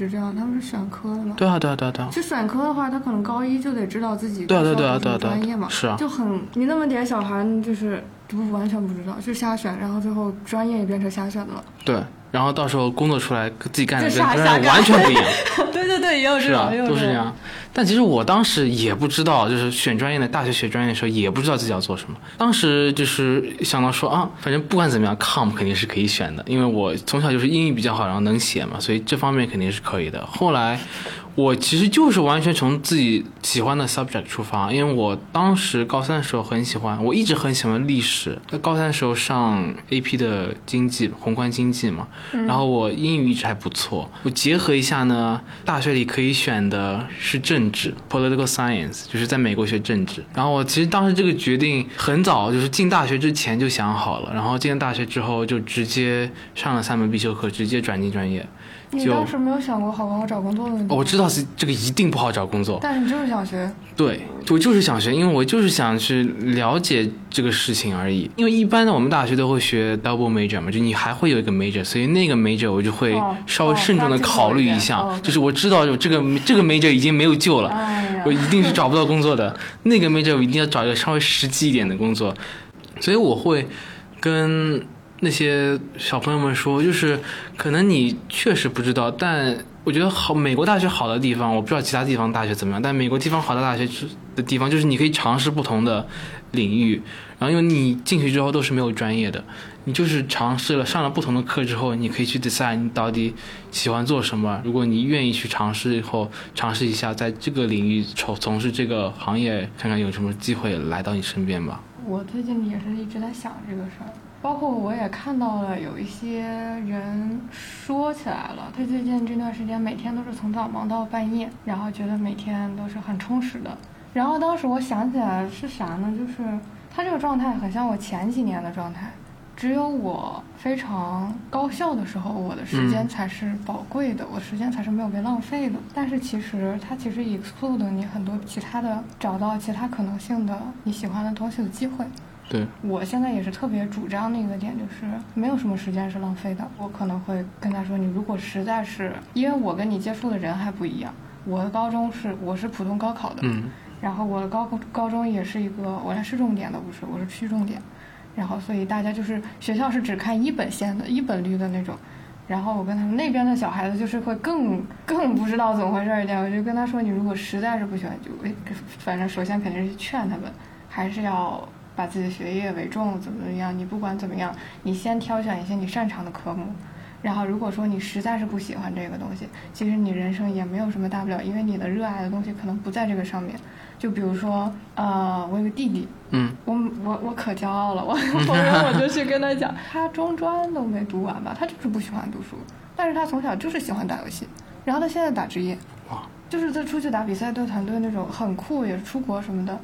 直这样？他们是选科的嘛？对啊，对啊，对啊，对啊。就选科的话，他可能高一就得知道自己对啊对啊要什么对啊对啊专业嘛，是啊就很你那么点小孩，就是不完全不知道，就瞎选，然后最后专业也变成瞎选的了。对，然后到时候工作出来，自己干的跟完全不一样。对对对，也有是啊，都是这样。但其实我当时也不知道，就是选专业的大学学专业的时候，也不知道自己要做什么。当时就是想到说啊，反正不管怎么样，com 肯定是可以选的，因为我从小就是英语比较好，然后能写嘛，所以这方面肯定是可以的。后来我其实就是完全从自己喜欢的 subject 出发，因为我当时高三的时候很喜欢，我一直很喜欢历史。在高三的时候上 AP 的经济宏观经济嘛，然后我英语一直还不错。我结合一下呢，大学里可以选的是政治 （political science），就是在美国学政治。然后我其实当时这个决定很早，就是进大学之前就想好了，然后进了大学之后就直接上了三门必修课，直接转进专业。就你当时没有想过好不好找工作的问题？哦我知道是这个一定不好找工作，但是你就是想学，对，我就是想学，因为我就是想去了解这个事情而已。因为一般的我们大学都会学 double major 嘛，就你还会有一个 major，所以那个 major 我就会哦稍微哦慎重的考虑一下，就是我知道有这个这个 major 已经没有救了，哎我一定是找不到工作的。那个 major 我一定要找一个稍微实际一点的工作，所以我会跟那些小朋友们说，就是可能你确实不知道，但我觉得好，美国大学好的地方，我不知道其他地方大学怎么样，但美国地方好的大学是的地方，就是你可以尝试不同的领域，然后因为你进去之后都是没有专业的，你就是尝试了上了不同的课之后，你可以去 decide 你到底喜欢做什么。如果你愿意去尝试以后，尝试一下在这个领域从从事这个行业，看看有什么机会来到你身边吧。我最近也是一直在想这个事儿，包括我也看到了有一些人说起来了，他最近这段时间每天都是从早忙到半夜，然后觉得每天都是很充实的。然后当时我想起来是啥呢？就是他这个状态很像我前几年的状态。只有我非常高效的时候，我的时间嗯才是宝贵的，我的时间才是没有被浪费的。但是其实它其实 exclude 你很多其他的找到其他可能性的你喜欢的东西的机会。对，我现在也是特别主张的一个点，就是没有什么时间是浪费的。我可能会跟他说，你如果实在是，因为我跟你接触的人还不一样，我的高中是我是普通高考的，嗯，然后我的高高中也是一个，我连市重点都不是，我是区重点，然后所以大家就是学校是只看一本线的，一本率的那种。然后我跟他们那边的小孩子就是会更更不知道怎么回事儿一点，我就跟他说，你如果实在是不喜欢，就反正首先肯定是劝他们，还是要把自己的学业为重，怎么怎么样。你不管怎么样，你先挑选一些你擅长的科目。然后，如果说你实在是不喜欢这个东西，其实你人生也没有什么大不了，因为你的热爱的东西可能不在这个上面。就比如说，呃，我有个弟弟，嗯，我我我可骄傲了，我 后面我就去跟他讲，他中专都没读完吧，他就是不喜欢读书，但是他从小就是喜欢打游戏，然后他现在打职业，哇，就是他出去打比赛对团队那种很酷，也是出国什么的。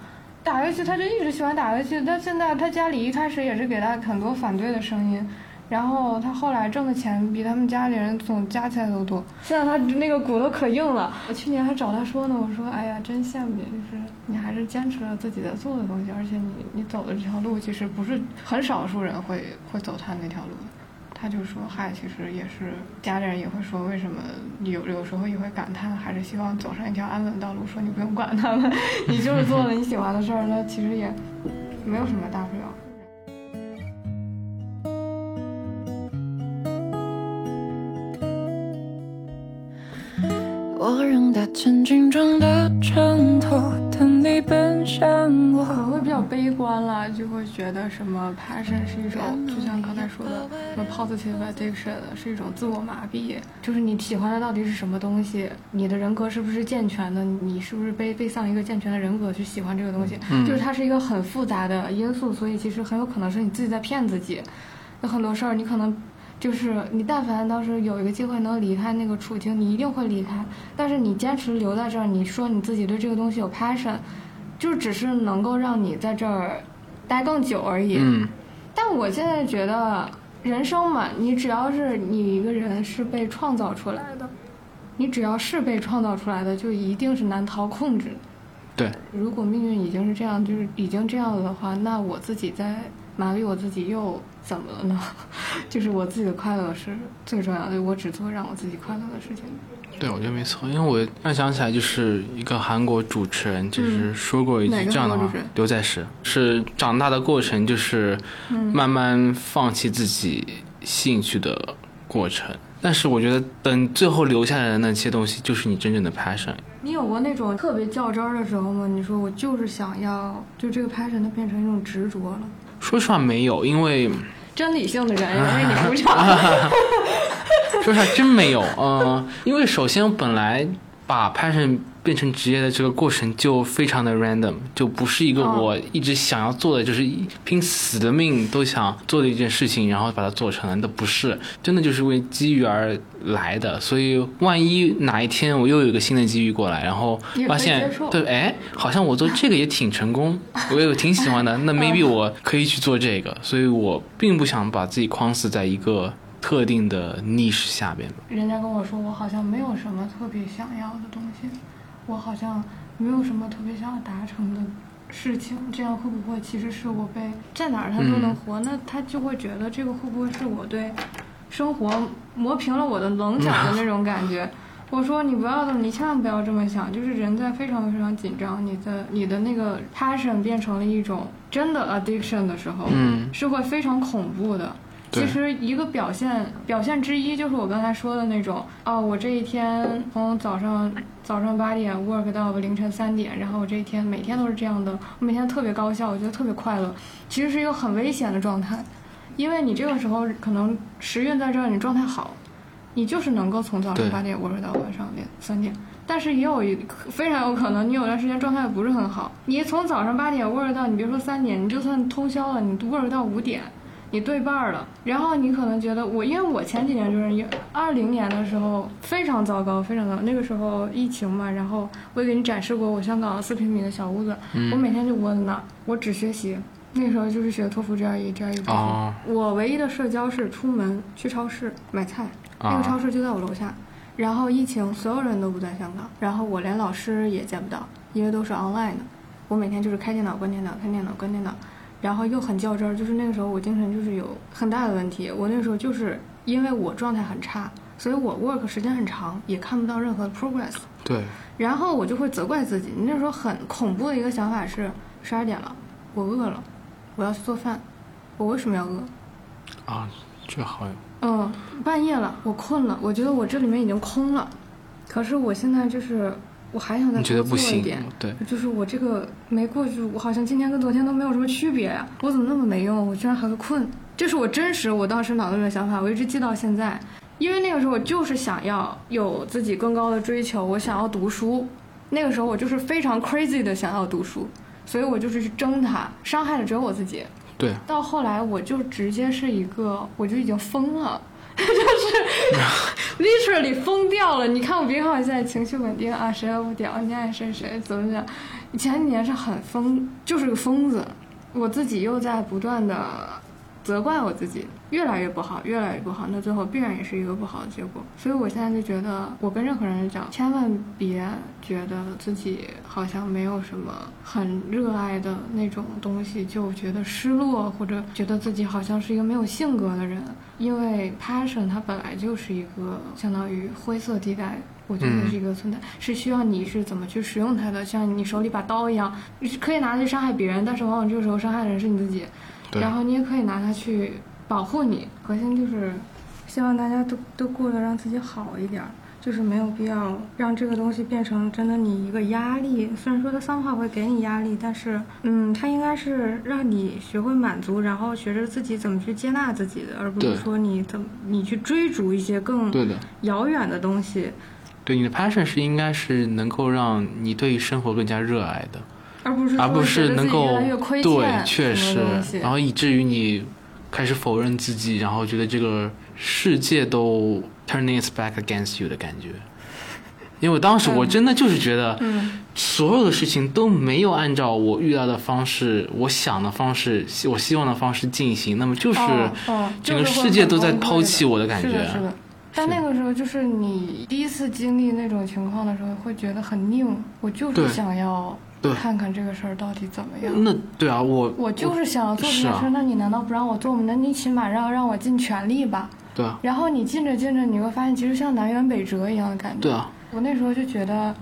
打游戏，他就一直喜欢打游戏。但现在他家里一开始也是给他很多反对的声音，然后他后来挣的钱比他们家里人总加起来都多。现在他那个骨头可硬了。我去年还找他说呢，我说：“哎呀，真羡慕你，就是你还是坚持了自己在做的东西，而且你你走的这条路其实不是很少数人会会走他那条路的。”他就说：“嗨，其实也是家里人也会说，为什么有有时候也会感叹，还是希望走上一条安稳道路。说你不用管他们，你就是做了你喜欢的事儿，那其实也没有什么大不了。”我扔大成精装的枕头，等你你奔向可能我。会比较悲观了，就会觉得什么 passion 是一种，就像刚才说的，什么 positive addiction 是一种自我麻痹，就是你喜欢的到底是什么东西，你的人格是不是健全的，你是不是背背向一个健全的人格去喜欢这个东西，就是它是一个很复杂的因素，所以其实很有可能是你自己在骗自己，有很多事儿你可能。就是你，但凡当时有一个机会能离开那个处境，你一定会离开。但是你坚持留在这儿，你说你自己对这个东西有 passion，就只是能够让你在这儿待更久而已。嗯，但我现在觉得，人生嘛，你只要是你一个人是被创造出来的，你只要是被创造出来的，就一定是难逃控制的。对，如果命运已经是这样，就是已经这样了的话，那我自己在麻痹我自己又怎么了呢？就是我自己的快乐是最重要的，我只做让我自己快乐的事情。对，我觉得没错，因为我突然想起来就是一个韩国主持人，就是说过一句这样的话刘在石是长大的过程，就是慢慢放弃自己兴趣的过程。但是我觉得，等最后留下来的那些东西，就是你真正的 passion。你有过那种特别较真儿的时候吗？你说我就是想要，就这个 passion 它变成一种执着了。说实话没有，因为真理性的人，因为你不唱。说实话真没有。嗯、因为首先本来把 passion 变成职业的这个过程就非常的 random，就不是一个哦我一直想要做的，就是拼死的命都想做的一件事情，然后把它做成了，那不是，真的就是为机遇而来的。所以万一哪一天我又有一个新的机遇过来，然后发现对，哎，好像我做这个也挺成功，我也挺喜欢的，那 maybe 我可以去做这个。所以我并不想把自己框死在一个特定的 niche 下边吧。人家跟我说，我好像没有什么特别想要的东西，我好像没有什么特别想要达成的事情。这样会不会其实是我被在哪儿他都能活？那他就会觉得这个会不会是我对生活磨平了我的棱角的那种感觉？我说你不要这么，你千万不要这么想。就是人在非常非常紧张，你的你的那个 passion 变成了一种真的 addiction 的时候，嗯是会非常恐怖的。对其实一个表现表现之一就是我刚才说的那种，哦，我这一天从早上早上八点 work 到凌晨三点，然后我这一天每天都是这样的，我每天特别高效，我觉得特别快乐，其实是一个很危险的状态，因为你这个时候可能时运在这儿，你状态好，你就是能够从早上对八点 work 到晚上两三点。但是也有一非常有可能，你有段时间状态不是很好，你从早上八点 work 到你别说三点，你就算通宵了，你 work 到五点，你对半儿了，然后你可能觉得我，因为我前几年就是二零年的时候非常糟糕，非常糟糕。那个时候疫情嘛，然后我也给你展示过我香港四平米的小屋子，我每天就窝在那儿，我只学习。那时候就是学托福 GRE、GRE 不哦我唯一的社交是出门去超市买菜，那个超市就在我楼下。然后疫情，所有人都不在香港，然后我连老师也见不到，因为都是 online 的。我每天就是开电脑、关电脑、开电脑、关电脑，然后又很较真儿，就是那个时候我精神就是有很大的问题。我那时候就是因为我状态很差，所以我 work 时间很长，也看不到任何 progress。对，然后我就会责怪自己。那时候很恐怖的一个想法是：十二点了，我饿了，我要去做饭，我为什么要饿？啊，这好。嗯，半夜了，我困了，我觉得我这里面已经空了，可是我现在就是我还想再你觉得不行做一点，？对，就是我这个没过去，我好像今天跟昨天都没有什么区别呀、我怎么那么没用？我居然还会困，这是我真实我当时脑子里的想法，我一直记到现在。因为那个时候我就是想要有自己更高的追求，我想要读书，那个时候我就是非常 crazy 的想要读书，所以我就是去争它，伤害的只有我自己。对，到后来我就直接是一个，我就已经疯了，就是 literally 疯掉了。你看我别看我现在情绪稳定啊，谁都不屌，你爱谁谁怎么讲。前几年是很疯，就是个疯子。我自己又在不断的责怪我自己，越来越不好，越来越不好，那最后必然也是一个不好的结果。所以我现在就觉得，我跟任何人讲，千万别觉得自己好像没有什么很热爱的那种东西，就觉得失落，或者觉得自己好像是一个没有性格的人。因为 passion 它本来就是一个相当于灰色地带。我觉得是一个存在，是需要你是怎么去使用它的，像你手里把刀一样，你是可以拿去伤害别人，但是往往这个时候伤害的人是你自己。对然后你也可以拿它去保护你。核心就是希望大家都都过得让自己好一点儿。就是没有必要让这个东西变成真的你一个压力。虽然说它三话会给你压力，但是，嗯，它应该是让你学会满足，然后学着自己怎么去接纳自己的，而不是说你怎么你去追逐一些更对的，遥远的东西，对你的 passion 是应该是能够让你对于生活更加热爱的，而不是而不是能够对，确实然后以至于你开始否认自己，然后觉得这个世界都 turning its back against you 的感觉。因为我当时我真的就是觉得，嗯所有的事情都没有按照我遇到的方式、我想的方式、我希望的方式进行，那么就是整个世界都在抛弃我的感觉是的。但那个时候，就是你第一次经历那种情况的时候，会觉得很拧。我就是想要对看看这个事儿到底怎么样。那对啊，我我就是想要做这件事，那你难道不让我做吗？那你起码让让我尽全力吧。对啊，然后你尽着尽着，你会发现其实像南辕北辙一样的感觉。对啊，我那时候就觉得，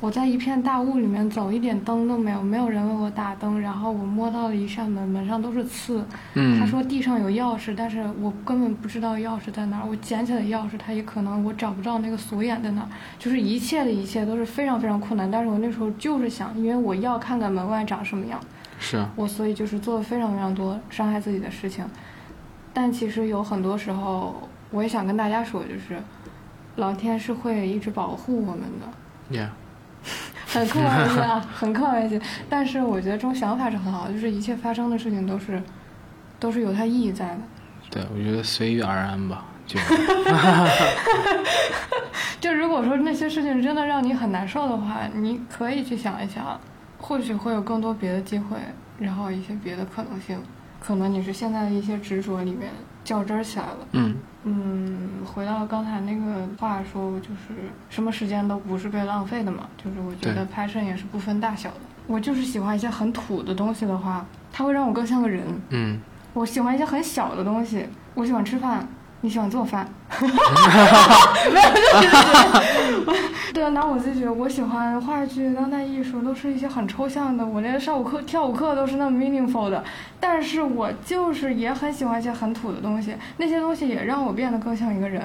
我在一片大雾里面走，一点灯都没有，没有人为我打灯。然后我摸到了一扇门，门上都是刺。嗯，他说地上有钥匙，但是我根本不知道钥匙在哪儿。我捡起来钥匙，它也可能我找不到那个锁眼在哪儿。就是一切的一切都是非常非常困难。但是我那时候就是想，因为我要看看门外长什么样，是啊，我所以就是做了非常非常多伤害自己的事情。但其实有很多时候，我也想跟大家说，就是老天是会一直保护我们的。yeah，很客观一些啊，很客观一些。但是我觉得这种想法是很好的，就是一切发生的事情都是都是有它意义在的。对，我觉得随遇而安吧，就 就如果说那些事情真的让你很难受的话，你可以去想一想，或许会有更多别的机会，然后一些别的可能性。可能你是现在的一些执着里面较真儿起来了。嗯，嗯，回到刚才那个话说，就是什么时间都不是被浪费的嘛。就是我觉得对 passion 也是不分大小的。我就是喜欢一些很土的东西的话，它会让我更像个人。嗯，我喜欢一些很小的东西，我喜欢吃饭，你喜欢做饭。没有，就是 对，拿我自己觉得，我喜欢话剧、当代艺术，都是一些很抽象的。我连上舞课、跳舞课都是那么 meaningful 的，但是我就是也很喜欢一些很土的东西，那些东西也让我变得更像一个人。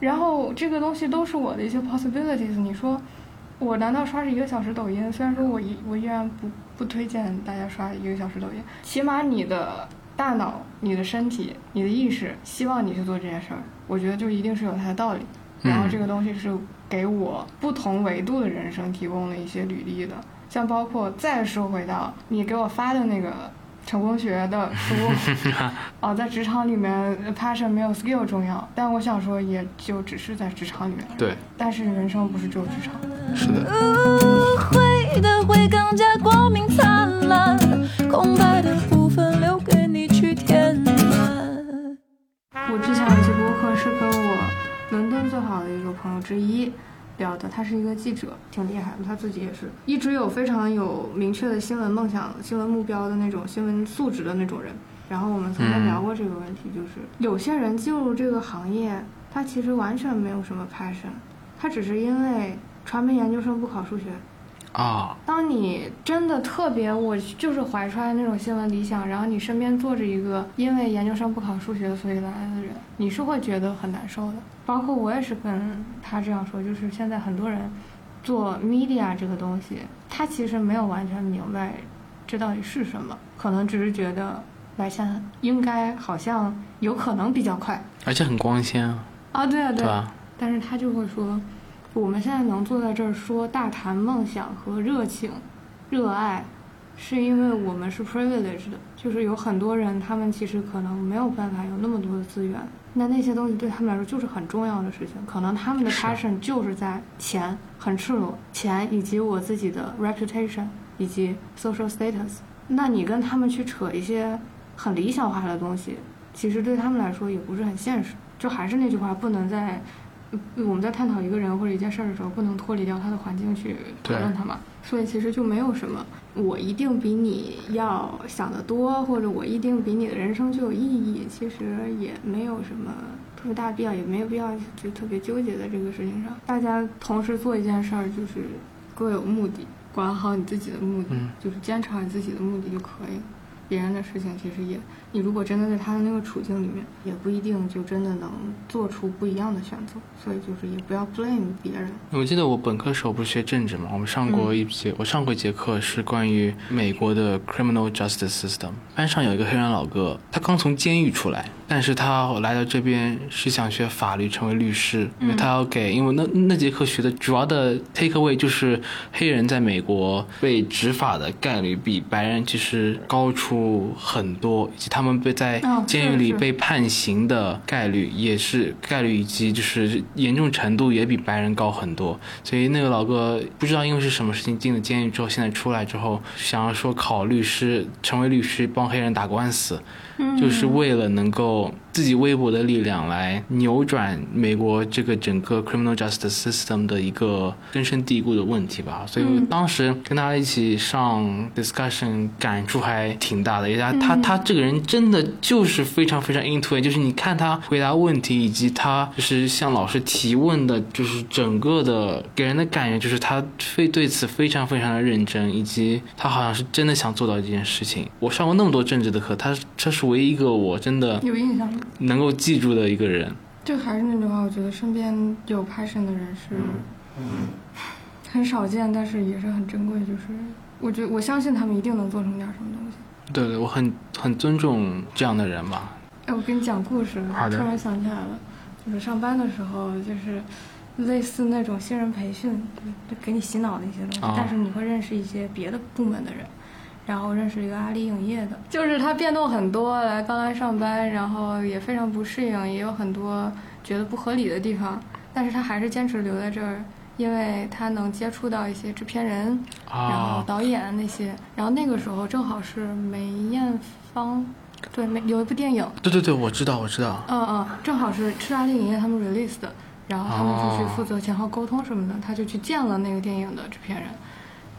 然后这个东西都是我的一些 possibilities。你说，我难道刷是一个小时抖音？虽然说我依我依然不不推荐大家刷一个小时抖音，起码你的大脑、你的身体、你的意识希望你去做这件事儿，我觉得就一定是有它的道理。然后这个东西是给我不同维度的人生提供了一些履历的，像包括再说回到你给我发的那个成功学的书，哦，在职场里面呃 passion 没有 skill 重要，但我想说也就只是在职场里面。对，但是人生不是只有职场。是的，会的会更加光明灿烂，空白的我之前有一期播客是跟我伦敦最好的一个朋友之一聊的，他是一个记者，挺厉害的，他自己也是一直有非常有明确的新闻梦想、新闻目标的那种新闻素质的那种人。然后我们曾经聊过这个问题，就是有些人进入这个行业，他其实完全没有什么 passion，他只是因为传媒研究生不考数学，啊，当你真的特别，我就是怀揣那种新闻理想，然后你身边坐着一个因为研究生不考数学所以来的人，你是会觉得很难受的。包括我也是跟他这样说，就是现在很多人做 media 这个东西，他其实没有完全明白这到底是什么，可能只是觉得来钱应该好像有可能比较快而且很光鲜啊，啊，对啊，对啊。但是他就会说，我们现在能坐在这儿说大谈梦想和热情、热爱，是因为我们是 privileged 的，就是有很多人他们其实可能没有办法有那么多的资源，那那些东西对他们来说就是很重要的事情，可能他们的 passion 就是在钱，很赤裸，钱以及我自己的 reputation 以及 social status。那你跟他们去扯一些很理想化的东西，其实对他们来说也不是很现实。就还是那句话，不能在呃我们在探讨一个人或者一件事儿的时候，不能脱离掉他的环境去讨论他嘛。所以其实就没有什么，我一定比你要想得多，或者我一定比你的人生就有意义。其实也没有什么特别大的必要，也没有必要就特别纠结在这个事情上。大家同时做一件事儿，就是各有目的，管好你自己的目的，嗯就是坚持好你自己的目的就可以了。别人的事情其实也你如果真的在他的那个处境里面，也不一定就真的能做出不一样的选择。所以就是也不要 blame 别人。我记得我本科时候不是学政治嘛，我们上过一节，我上过一节课是关于美国的 criminal justice system。班上有一个黑人老哥，他刚从监狱出来，但是他来到这边是想学法律，成为律师，因为他要给，因为那那节课学的主要的 take away 就是黑人在美国被执法的概率比白人其实高出很多，以及他们被在哦监狱里被判刑的概率也是概率以及就是严重程度也比白人高很多，所以那个老哥不知道因为是什么事情进了监狱之后，现在出来之后想要说考律师，成为律师帮黑人打官司，就是为了能够后自己微薄的力量来扭转美国这个整个 criminal justice system 的一个根深蒂固的问题吧。所以当时跟他一起上 discussion，感触还挺大的。也他他他这个人真的就是非常非常 into it，就是你看他回答问题，以及他就是向老师提问的，就是整个的给人的感觉就是他非对此非常非常的认真，以及他好像是真的想做到这件事情。我上过那么多政治的课，他这是唯一一个我真的有印象的，能够记住的一个人。就还是那句话，我觉得身边有 passion 的人是很少见，但是也是很珍贵。就是我觉我相信他们一定能做成点什么东西。对对，我很很尊重这样的人吧。哎，我跟你讲故事，突然想起来了，就是上班的时候，就是类似那种新人培训，就给你洗脑的一些东西，哦但是你会认识一些别的部门的人。然后认识一个阿里影业的，就是他变动很多，来刚来上班，然后也非常不适应，也有很多觉得不合理的地方，但是他还是坚持留在这儿，因为他能接触到一些制片人，然后啊，导演那些，然后那个时候正好是梅艳芳，对，梅有一部电影，对对对，我知道我知道。嗯嗯，正好是是阿里影业他们 release 的，然后他们就去哦负责前后沟通什么的，他就去见了那个电影的制片人，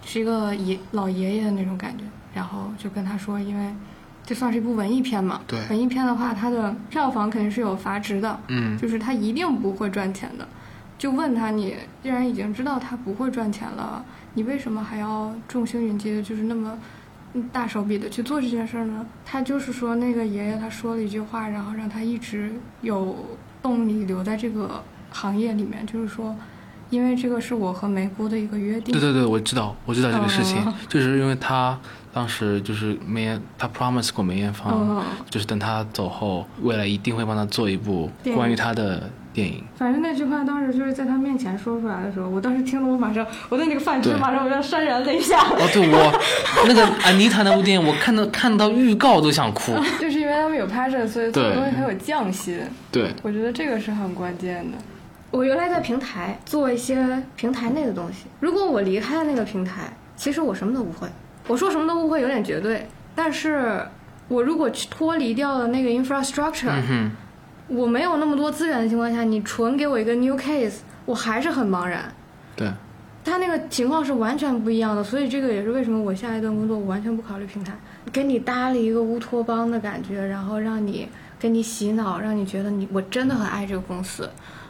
是一个爷老爷爷的那种感觉，然后就跟他说，因为这算是一部文艺片嘛，对文艺片的话，它的票房肯定是有阀值的，嗯就是他一定不会赚钱的。就问他，你既然已经知道他不会赚钱了，你为什么还要众星云集的，就是那么嗯大手笔的去做这件事儿呢？他就是说，那个爷爷他说了一句话，然后让他一直有动力留在这个行业里面，就是说，因为这个是我和梅姑的一个约定。对对对，我知道我知道这个事情，哦就是因为他当时就是梅艳，他 promise 过梅艳芳，嗯就是等他走后，未来一定会帮他做一部关于他的电影。反正那句话当时就是在他面前说出来的时候，我当时听了，我马上我对那个饭局马上我要潸然泪下。哦，对我那个安妮塔那部电影，我看到看到预告都想哭。就是因为他们有 passion，所以做的东西很有匠心。对，我觉得这个是很关键的。我原来在平台做一些平台内的东西，如果我离开了那个平台，其实我什么都不会。我说什么都不会有点绝对，但是我如果去脱离掉了那个 infrastructure，、嗯，我没有那么多资源的情况下，你纯给我一个 new case，我还是很茫然。对，他那个情况是完全不一样的，所以这个也是为什么我下一段工作我完全不考虑平台，给你搭了一个乌托邦的感觉，然后让你给你洗脑，让你觉得你我真的很爱这个公司，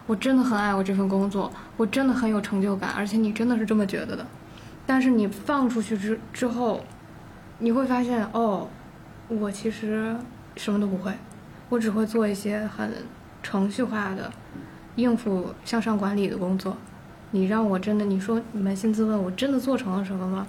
我真的很爱我这份工作，我真的很有成就感，而且你真的是这么觉得的。但是你放出去之之后，你会发现哦，我其实什么都不会，我只会做一些很程序化的应付向上管理的工作。你让我真的，你说扪心自问，我真的做成了什么吗？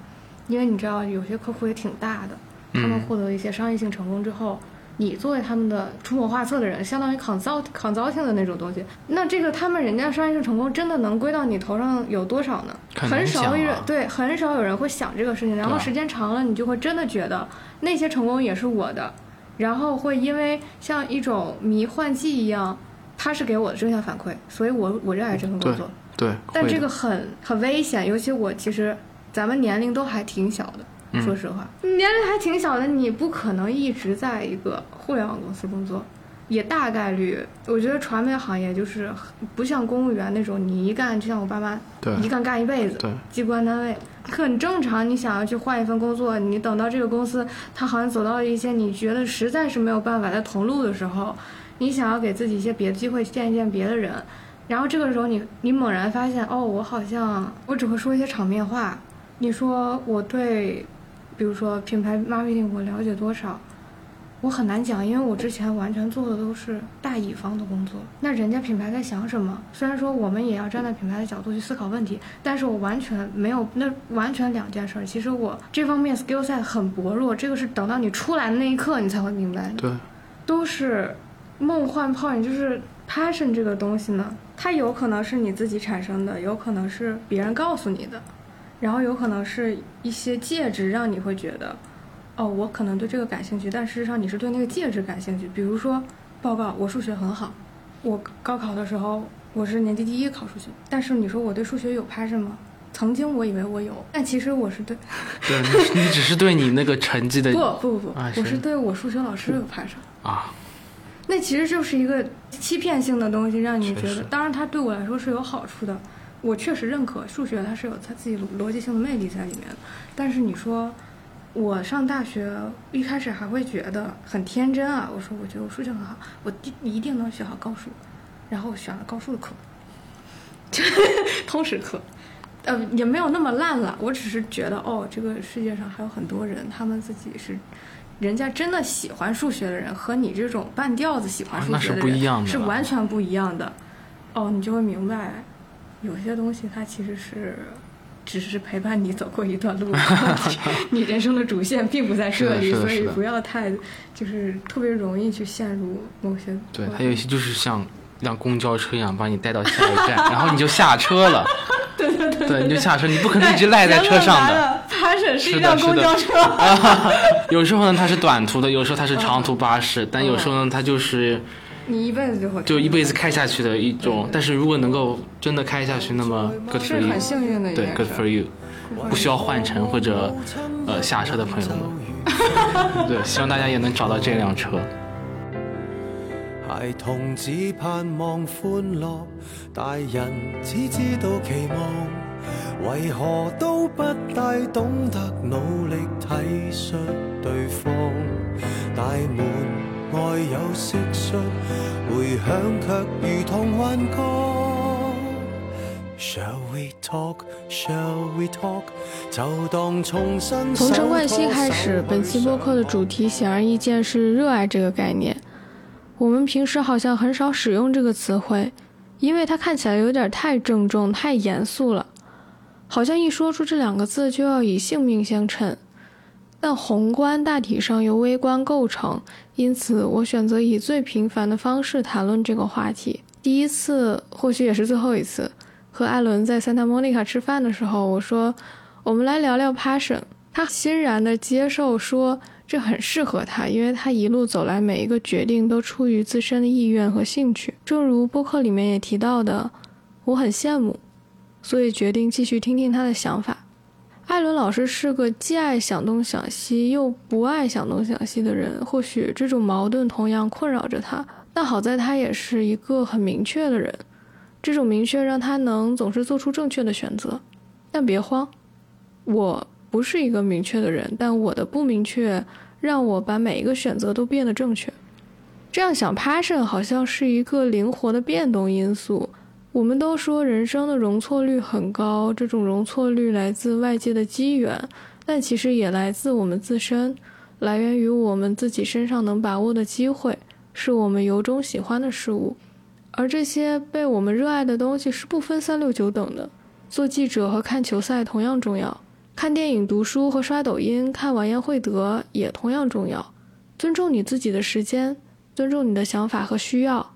因为你知道，有些客户也挺大的，他们嗯获得一些商业性成功之后，你作为他们的出谋划策的人，相当于 consult consulting 的那种东西，那这个他们人家商业性成功真的能归到你头上有多少呢？很少有人对，很少有人会想这个事情，然后时间长了，你就会真的觉得那些成功也是我的，然后会因为像一种迷幻剂一样，它是给我的正向反馈，所以我我热爱这份工作。对，但这个很很危险，尤其我其实咱们年龄都还挺小的，嗯说实话，年龄还挺小的，你不可能一直在一个互联网公司工作，也大概率，我觉得传媒行业就是不像公务员那种，你一干就像我爸妈对一干干一辈子，对机关单位很正常。你想要去换一份工作，你等到这个公司它好像走到一些你觉得实在是没有办法再同路的时候，你想要给自己一些别的机会，见一见别的人。然后这个时候你，你猛然发现，哦，我好像我只会说一些场面话。你说我对，比如说品牌 marketing 我了解多少？我很难讲，因为我之前完全做的都是大乙方的工作。那人家品牌在想什么？虽然说我们也要站在品牌的角度去思考问题，但是我完全没有，那完全两件事儿。其实我这方面 skill set 很薄弱，这个是等到你出来的那一刻你才会明白的。对，都是梦幻泡影，就是 passion 这个东西呢，它有可能是你自己产生的，有可能是别人告诉你的，然后有可能是一些介质让你会觉得，哦，我可能对这个感兴趣，但事实上你是对那个戒指感兴趣。比如说，报告我数学很好，我高考的时候我是年级第一考数学，但是你说我对数学有 passion 吗？曾经我以为我有，但其实我是对，对，你你只是对你那个成绩的 不不不不，啊我是对我数学老师有 passion。啊，那其实就是一个欺骗性的东西，让你觉得，当然它对我来说是有好处的，我确实认可数学它是有它自己逻辑性的魅力在里面的。但是你说我上大学一开始还会觉得很天真啊，我说我觉得我数学很好，我一一定能学好高数，然后我选了高数的课，通识课。呃，也没有那么烂了，我只是觉得，哦，这个世界上还有很多人，他们自己是，人家真的喜欢数学的人，和你这种半吊子喜欢数学的人、是不一样的了完全不一样的。哦，你就会明白，有些东西它其实是，只是陪伴你走过一段路，你人生的主线并不在这里，所以不要太，就是特别容易去陷入某些。对，它有一些就是像一辆公交车一样把你带到下一站，然后你就下车了。对对对，对，你就下车，你不可能一直赖在车上的。，passion 是一辆公交车。有时候呢，它是短途的，有时候它是长途巴士，但有时候呢，它就是你一辈子就会就一辈子开下去的一种。但是如果能够真的开下去，那么 good for you，很幸运的一对，good for。you，不需要换乘或者呃下车的朋友们，对，希望大家也能找到这辆车。孩童只盼望欢乐，大人只知道期望，为何都不大懂得努力体恤对方？大门外有回响却如同幻觉。Shall we talk? Shall we talk? 就当重新从陈冠希开始，本期播客的主题显而易见是热爱这个概念。我们平时好像很少使用这个词汇，因为它看起来有点太郑重、太严肃了，好像一说出这两个字就要以性命相称。但宏观大体上由微观构成，因此我选择以最平凡的方式谈论这个话题。第一次，或许也是最后一次，和艾伦在 Santa Monica 吃饭的时候，我说我们来聊聊 passion。他欣然地接受说这很适合他，因为他一路走来每一个决定都出于自身的意愿和兴趣。正如播客里面也提到的，我很羡慕，所以决定继续听听他的想法。艾伦老师是个既爱想东想西又不爱想东想西的人，或许这种矛盾同样困扰着他。但好在他也是一个很明确的人，这种明确让他能总是做出正确的选择。但别慌，我不是一个明确的人，但我的不明确让我把每一个选择都变得正确。这样想，passion 好像是一个灵活的变动因素。我们都说人生的容错率很高，这种容错率来自外界的机缘，但其实也来自我们自身，来源于我们自己身上能把握的机会，是我们由衷喜欢的事物。而这些被我们热爱的东西是不分三六九等的。做记者和看球赛同样重要，看电影、读书和刷抖音、看完颜慧德也同样重要。尊重你自己的时间，尊重你的想法和需要，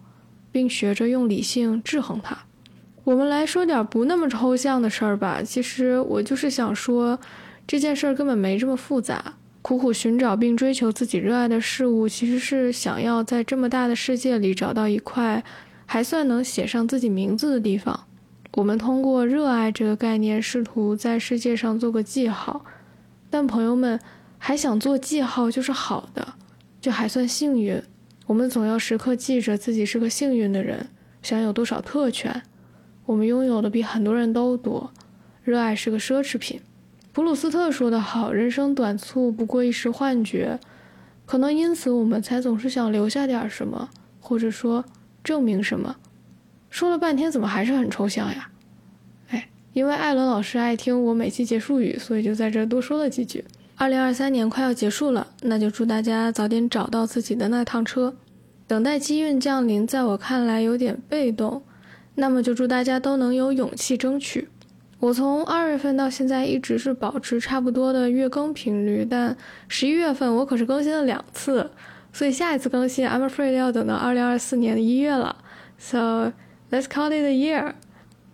并学着用理性制衡它。我们来说点不那么抽象的事儿吧。其实我就是想说，这件事儿根本没这么复杂。苦苦寻找并追求自己热爱的事物，其实是想要在这么大的世界里找到一块还算能写上自己名字的地方。我们通过热爱这个概念，试图在世界上做个记号。但朋友们，还想做记号就是好的，这还算幸运。我们总要时刻记着自己是个幸运的人，享有多少特权。我们拥有的比很多人都多。热爱是个奢侈品。普鲁斯特说得好：“人生短促，不过一时幻觉。”可能因此，我们才总是想留下点什么，或者说证明什么。说了半天，怎么还是很抽象呀？哎，因为艾伦老师爱听我每期结束语，所以就在这多说了几句。二零二三年快要结束了，那就祝大家早点找到自己的那趟车。等待机运降临，在我看来有点被动，那么就祝大家都能有勇气争取。我从二月份到现在一直是保持差不多的月更频率，但十一月份我可是更新了两次，所以下一次更新 I'm afraid 要等到二零二四年的一月了。So let's call it a year。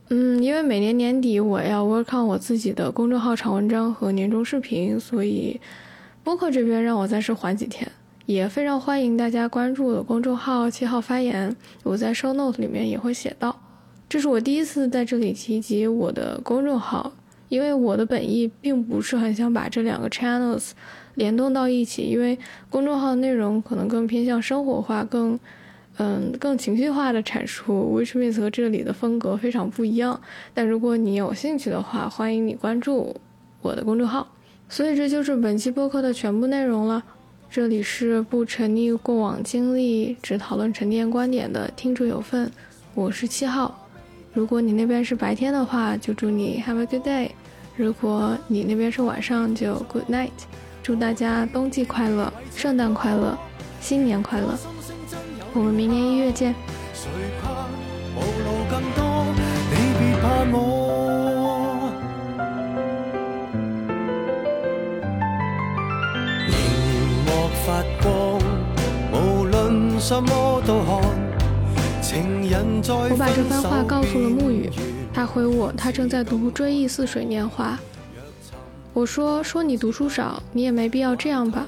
嗯，因为每年年底我要 work on 我自己的公众号长文章和年终视频，所以播客这边让我暂时缓几天。也非常欢迎大家关注我的公众号“七号发言”，我在 show note 里面也会写到。这是我第一次在这里提及我的公众号，因为我的本意并不是很想把这两个 channels 联动到一起，因为公众号的内容可能更偏向生活化、更嗯更情绪化的阐述，which means 和这里的风格非常不一样。但如果你有兴趣的话，欢迎你关注我的公众号。所以这就是本期播客的全部内容了。这里是不沉溺过往经历，只讨论沉淀观点的听者有份。我是七号。如果你那边是白天的话，就祝你 have a good day；如果你那边是晚上，就 good night。祝大家冬季快乐，圣诞快乐，新年快乐！我们明年一月见。无？论什么都看。我把这番话告诉了沐雨他回我，他正在读《追忆似水年华》。我说说你读书少，你也没必要这样吧。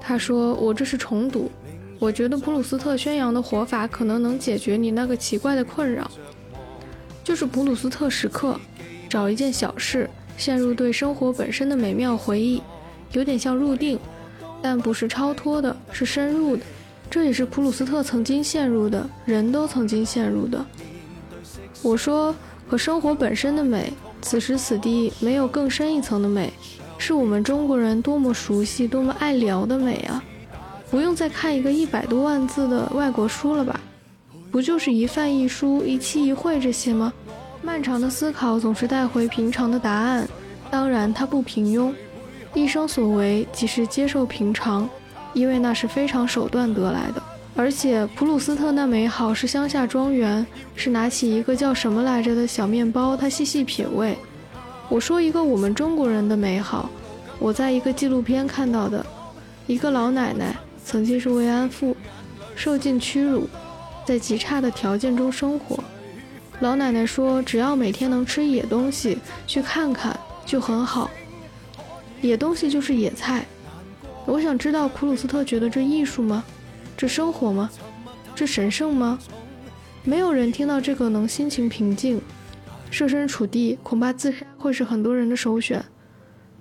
他说我这是重读，我觉得普鲁斯特宣扬的活法可能能解决你那个奇怪的困扰，就是普鲁斯特时刻，找一件小事，陷入对生活本身的美妙回忆，有点像入定，但不是超脱的，是深入的。这也是普鲁斯特曾经陷入的，人都曾经陷入的。我说，可生活本身的美，此时此地没有更深一层的美，是我们中国人多么熟悉、多么爱聊的美啊！不用再看一个一百多万字的外国书了吧？不就是一饭一书、一期一会这些吗？漫长的思考总是带回平常的答案，当然它不平庸。一生所为即是接受平常，因为那是非常手段得来的。而且普鲁斯特那美好是乡下庄园，是拿起一个叫什么来着的小面包，他细细品味。我说一个我们中国人的美好，我在一个纪录片看到的，一个老奶奶曾经是慰安妇，受尽屈辱，在极差的条件中生活。老奶奶说，只要每天能吃野东西，去看看就很好。野东西就是野菜。我想知道普鲁斯特觉得这艺术吗？这生活吗？这神圣吗？没有人听到这个能心情平静。设身处地，恐怕自杀会是很多人的首选。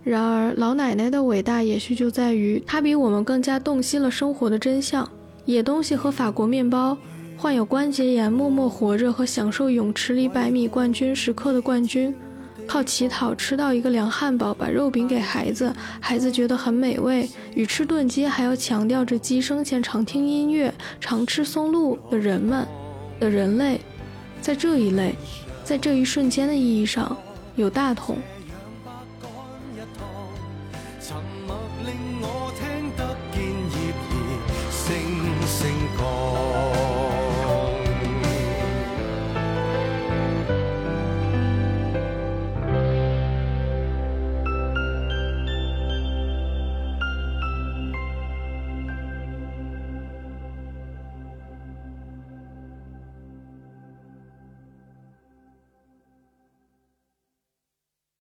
然而，老奶奶的伟大也许就在于她比我们更加洞悉了生活的真相。野东西和法国面包，患有关节炎默默活着和享受泳池里百米冠军时刻的冠军，靠乞讨吃到一个凉汉堡，把肉饼给孩子，孩子觉得很美味，与吃炖鸡还要强调着鸡生前常听音乐、常吃松露的人们的人类，在这一类，在这一瞬间的意义上，有大同。